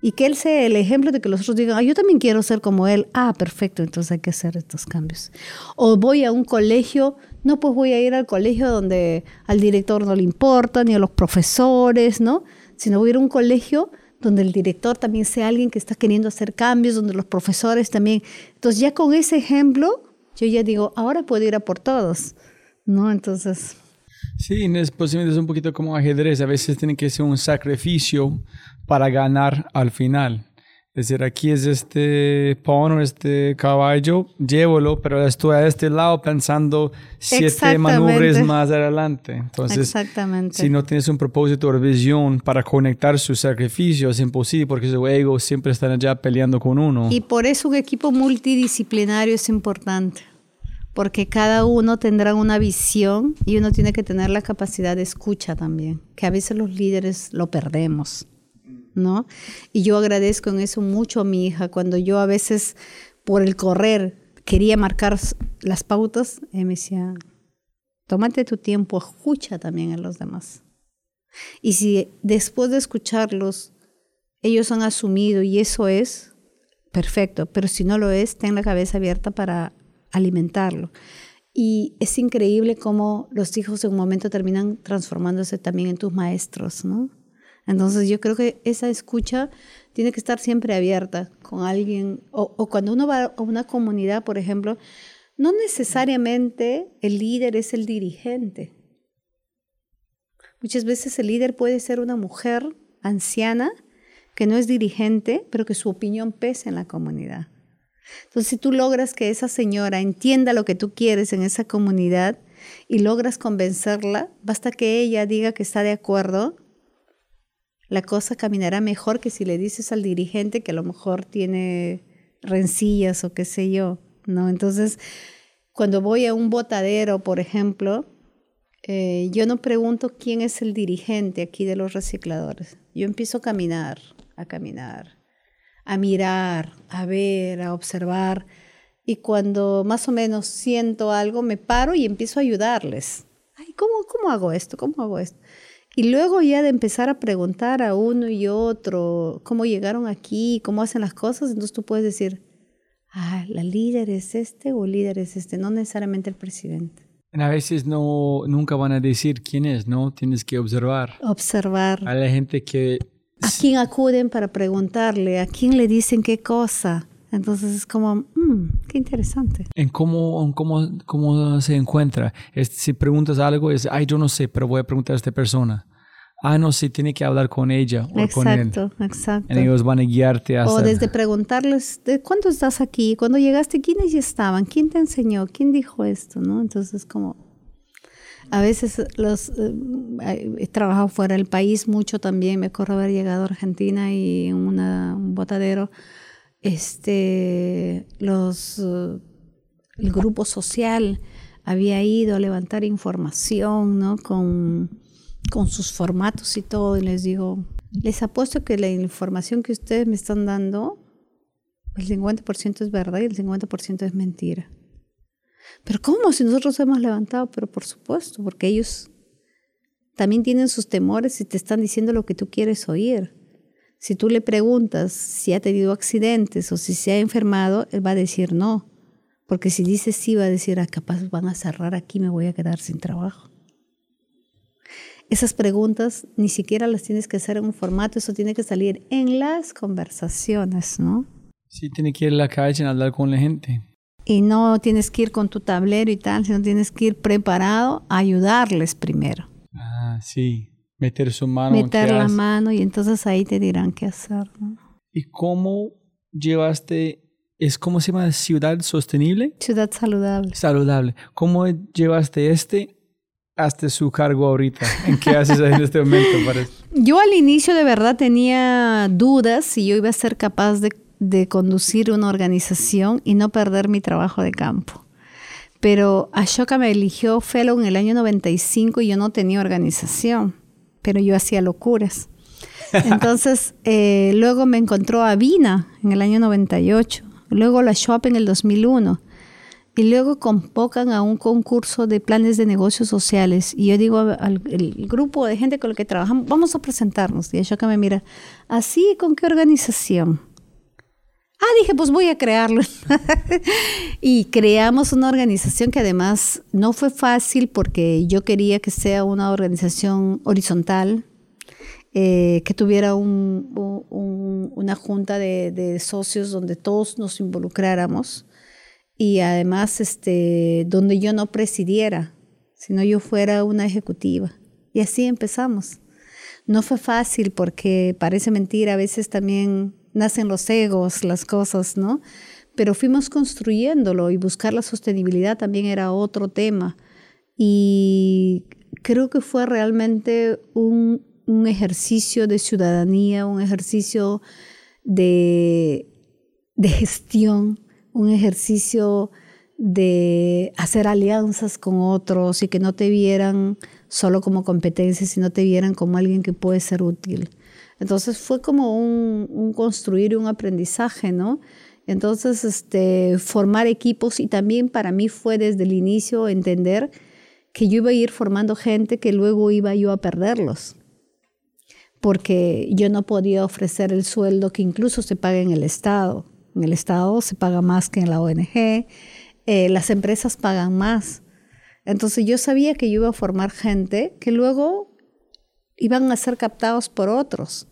Y que él sea el ejemplo de que los otros digan, ah, yo también quiero ser como él. Ah, perfecto, entonces hay que hacer estos cambios. O voy a un colegio, no, pues voy a ir al colegio donde al director no le importa, ni a los profesores, ¿no? Sino voy a ir a un colegio donde el director también sea alguien que está queriendo hacer cambios, donde los profesores también. Entonces ya con ese ejemplo, yo ya digo, ahora puedo ir a por todos, ¿no? Entonces... Sí, es posiblemente es un poquito como ajedrez, a veces tiene que ser un sacrificio para ganar al final. Es decir, aquí es este pono, este caballo, llévolo, pero estoy a este lado pensando siete manubres más adelante. Entonces, si no tienes un propósito o visión para conectar sus sacrificios, es imposible porque su ego siempre está allá peleando con uno. Y por eso un equipo multidisciplinario es importante, porque cada uno tendrá una visión y uno tiene que tener la capacidad de escucha también, que a veces los líderes lo perdemos. Y yo agradezco en eso mucho a mi hija. Cuando yo a veces por el correr quería marcar las pautas, ella me decía, tómate tu tiempo, escucha también a los demás. Y si después de escucharlos, ellos han asumido y eso es, perfecto, pero si no lo es, ten la cabeza abierta para alimentarlo. Y es increíble cómo los hijos en un momento terminan transformándose también en tus maestros, ¿no? Entonces yo creo que esa escucha tiene que estar siempre abierta con alguien, o, cuando uno va a una comunidad, por ejemplo, no necesariamente el líder es el dirigente. Muchas veces el líder puede ser una mujer anciana que no es dirigente, pero que su opinión pesa en la comunidad. Entonces, si tú logras que esa señora entienda lo que tú quieres en esa comunidad y logras convencerla, basta que ella diga que está de acuerdo la cosa caminará mejor que si le dices al dirigente que a lo mejor tiene rencillas o qué sé yo, ¿no? Entonces, cuando voy a un botadero, por ejemplo, eh, yo no pregunto quién es el dirigente aquí de los recicladores. Yo empiezo a caminar, a caminar, a mirar, a ver, a observar. Y cuando más o menos siento algo, me paro y empiezo a ayudarles. Ay, ¿cómo, cómo hago esto? ¿Cómo hago esto? Y luego ya de empezar a preguntar a uno y otro cómo llegaron aquí, cómo hacen las cosas, entonces tú puedes decir, ah, la líder es este o el líder es este, no necesariamente el presidente. A veces no, nunca van a decir quién es, ¿no? Tienes que observar. Observar. A la gente que... ¿A quién acuden para preguntarle? ¿A quién le dicen qué cosa? Entonces es como, mmm, qué interesante. En cómo, cómo, cómo se encuentra. si preguntas algo, es, ay, yo no sé, pero voy a preguntar a esta persona. Ah, no, sí, tiene que hablar con ella o con él. Exacto, exacto. ellos van a guiarte a... O desde preguntarles, ¿de cuándo estás aquí? Cuando llegaste, ¿quiénes ya estaban? ¿Quién te enseñó? ¿Quién dijo esto? ¿No? Entonces, como... A veces los eh, he trabajado fuera del país mucho también. Me acuerdo haber llegado a Argentina y en un botadero este, los, eh, el grupo social había ido a levantar información ¿no? con, con sus formatos y todo, y les digo, les apuesto que la información que ustedes me están dando, el 50% es verdad y el 50% es mentira. Pero ¿cómo? Si nosotros hemos levantado, pero por supuesto, porque ellos también tienen sus temores y te están diciendo lo que tú quieres oír. Si tú le preguntas si ha tenido accidentes o si se ha enfermado, él va a decir no. Porque si dice sí, va a decir, ah, capaz van a cerrar aquí, me voy a quedar sin trabajo. Esas preguntas ni siquiera las tienes que hacer en un formato, eso tiene que salir en las conversaciones, ¿no? Sí, tiene que ir a la calle a hablar con la gente. Y no tienes que ir con tu tablero y tal, sino tienes que ir preparado a ayudarles primero. Ah, sí meter su mano. Meter la mano y entonces ahí te dirán qué hacer. ¿Y cómo llevaste, es cómo se llama, ciudad sostenible? Ciudad saludable. Saludable. ¿Cómo llevaste este hasta su cargo ahorita? ¿En qué haces en este momento? Parece? Yo al inicio de verdad tenía dudas si yo iba a ser capaz de, de conducir una organización y no perder mi trabajo de campo. Pero Ashoka me eligió fellow en el año 95 y yo no tenía organización, pero yo hacía locuras. Entonces, eh, luego me encontró a Vina en el año 98, luego la Shop en el 2001 y luego convocan a un concurso de planes de negocios sociales. Y yo digo al el grupo de gente con el que trabajamos, vamos a presentarnos. Y Ashoka me mira, ¿así con qué organización? Ah, dije, pues voy a crearlo. y creamos una organización que además no fue fácil porque yo quería que sea una organización horizontal, eh, que tuviera un, un, una junta de, de, socios donde todos nos involucráramos y además este, donde yo no presidiera, sino yo fuera una ejecutiva. Y así empezamos. No fue fácil porque parece mentira, a veces también nacen los egos, las cosas, ¿no? Pero fuimos construyéndolo y buscar la sostenibilidad también era otro tema. Y creo que fue realmente un, un ejercicio de ciudadanía, un ejercicio de, de gestión, un ejercicio de hacer alianzas con otros y que no te vieran solo como competencia, sino te vieran como alguien que puede ser útil. Entonces fue como un, un construir un aprendizaje, ¿no? Entonces, este, formar equipos y también para mí fue desde el inicio entender que yo iba a ir formando gente que luego iba yo a perderlos, porque yo no podía ofrecer el sueldo que incluso se paga en el Estado. En el Estado se paga más que en la ONG, eh, las empresas pagan más. Entonces yo sabía que yo iba a formar gente que luego iban a ser captados por otros.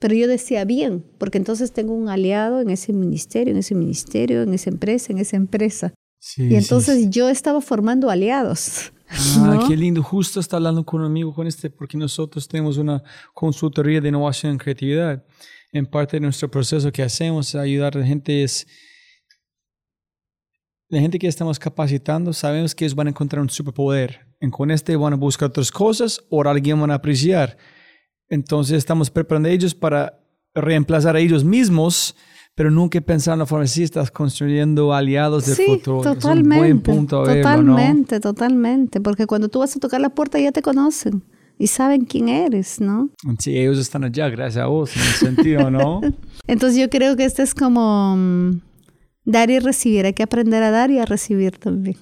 Pero yo decía bien, porque entonces tengo un aliado en ese ministerio, en ese ministerio, en esa empresa, en esa empresa. Sí, y entonces sí, sí. yo estaba formando aliados. Ah, ¿no? qué lindo. Justo está hablando con un amigo con este, porque nosotros tenemos una consultoría de innovación y creatividad. En parte de nuestro proceso que hacemos ayudar a la gente es la gente que estamos capacitando, sabemos que ellos van a encontrar un superpoder. Y con este van a buscar otras cosas o alguien van a apreciar. Entonces estamos preparando a ellos para reemplazar a ellos mismos, pero nunca pensar en la forma si estás construyendo aliados del sí, futuro. Totalmente, es un buen punto a totalmente, verlo, ¿no? totalmente, porque cuando tú vas a tocar la puerta ya te conocen y saben quién eres, ¿no? Sí, ellos están allá gracias a vos, en el sentido, ¿no? Entonces yo creo que este es como mm, dar y recibir, hay que aprender a dar y a recibir también.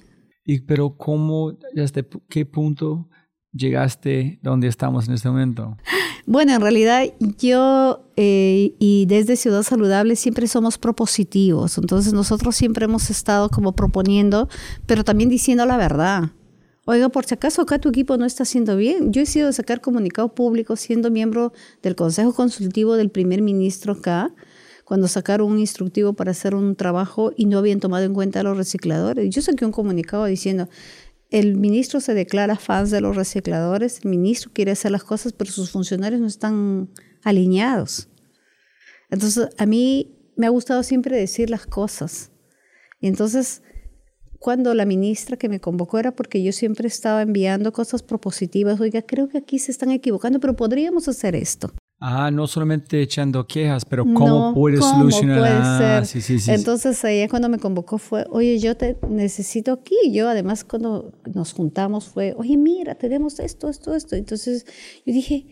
Y pero cómo, hasta qué punto llegaste donde estamos en este momento? Bueno, en realidad yo eh, y desde Ciudad Saludable siempre somos propositivos, entonces nosotros siempre hemos estado como proponiendo, pero también diciendo la verdad. Oiga, por si acaso acá tu equipo no está haciendo bien. Yo he sido de sacar comunicado público siendo miembro del Consejo Consultivo del primer ministro acá, cuando sacaron un instructivo para hacer un trabajo y no habían tomado en cuenta a los recicladores. Yo saqué un comunicado diciendo, el ministro se declara fans de los recicladores, el ministro quiere hacer las cosas, pero sus funcionarios no están alineados. Entonces, a mí me ha gustado siempre decir las cosas. Y entonces, cuando la ministra que me convocó era porque yo siempre estaba enviando cosas propositivas, oiga, creo que aquí se están equivocando, pero podríamos hacer esto. Ah, no solamente echando quejas, pero cómo no, puedes ¿cómo solucionar. Puede ser? Sí, sí, sí, Entonces ahí cuando me convocó fue, oye, yo te necesito aquí. Yo además cuando nos juntamos fue, oye, mira, tenemos esto, esto, esto. Entonces yo dije,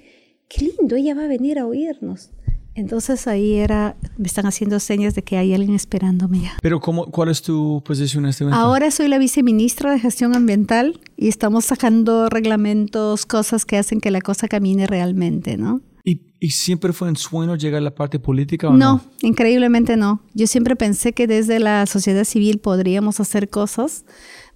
qué lindo, ella va a venir a oírnos. Entonces ahí era, me están haciendo señas de que hay alguien esperándome ya. Pero cómo, ¿cuál es tu posición en este momento? Ahora soy la viceministra de Gestión Ambiental y estamos sacando reglamentos, cosas que hacen que la cosa camine realmente, ¿no? ¿Y, ¿Y, siempre fue en sueño llegar a la parte política o no, no? increíblemente no. Yo siempre pensé que desde la sociedad civil podríamos hacer cosas,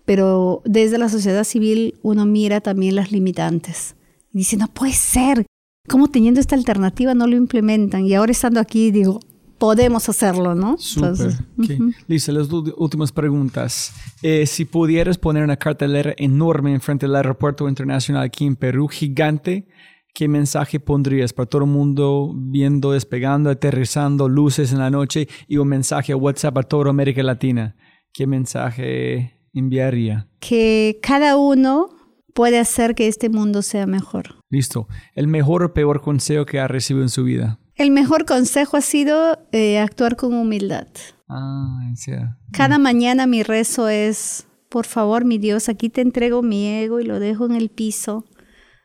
pero desde la sociedad civil uno mira también las limitantes. Y dice, no puede ser. ¿Cómo teniendo esta alternativa no lo implementan? Y ahora estando aquí digo, podemos hacerlo, ¿no? Súper. Okay. Uh -huh. Lisa, las últimas preguntas. Eh, si pudieras poner una cartelera enorme enfrente del aeropuerto internacional aquí en Perú, gigante, ¿qué mensaje pondrías para todo el mundo viendo, despegando, aterrizando, luces en la noche y un mensaje a WhatsApp a toda América Latina? ¿Qué mensaje enviaría? Que cada uno puede hacer que este mundo sea mejor. Listo. El mejor o peor consejo que ha recibido en su vida. El mejor consejo ha sido eh, actuar con humildad. Ah, serio. Cada mañana mi rezo es, por favor, mi Dios, aquí te entrego mi ego y lo dejo en el piso.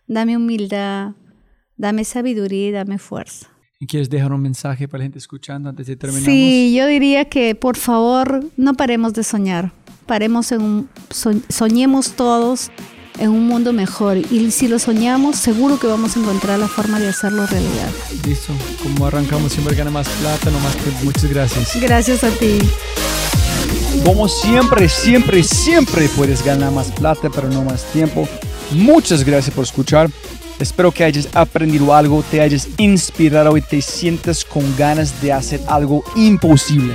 Dame humildad, dame sabiduría y dame fuerza. ¿Y quieres dejar un mensaje para la gente escuchando antes de terminar? Sí, yo diría que por favor no paremos de soñar. Paremos en un, so- soñemos todos en un mundo mejor y si lo soñamos seguro que vamos a encontrar la forma de hacerlo realidad. Listo. Como arrancamos, siempre gana más plata, no más tiempo. Muchas gracias. Gracias a ti. Como siempre, siempre, siempre puedes ganar más plata, pero no más tiempo. Muchas gracias por escuchar. Espero que hayas aprendido algo, te hayas inspirado y te sientas con ganas de hacer algo imposible.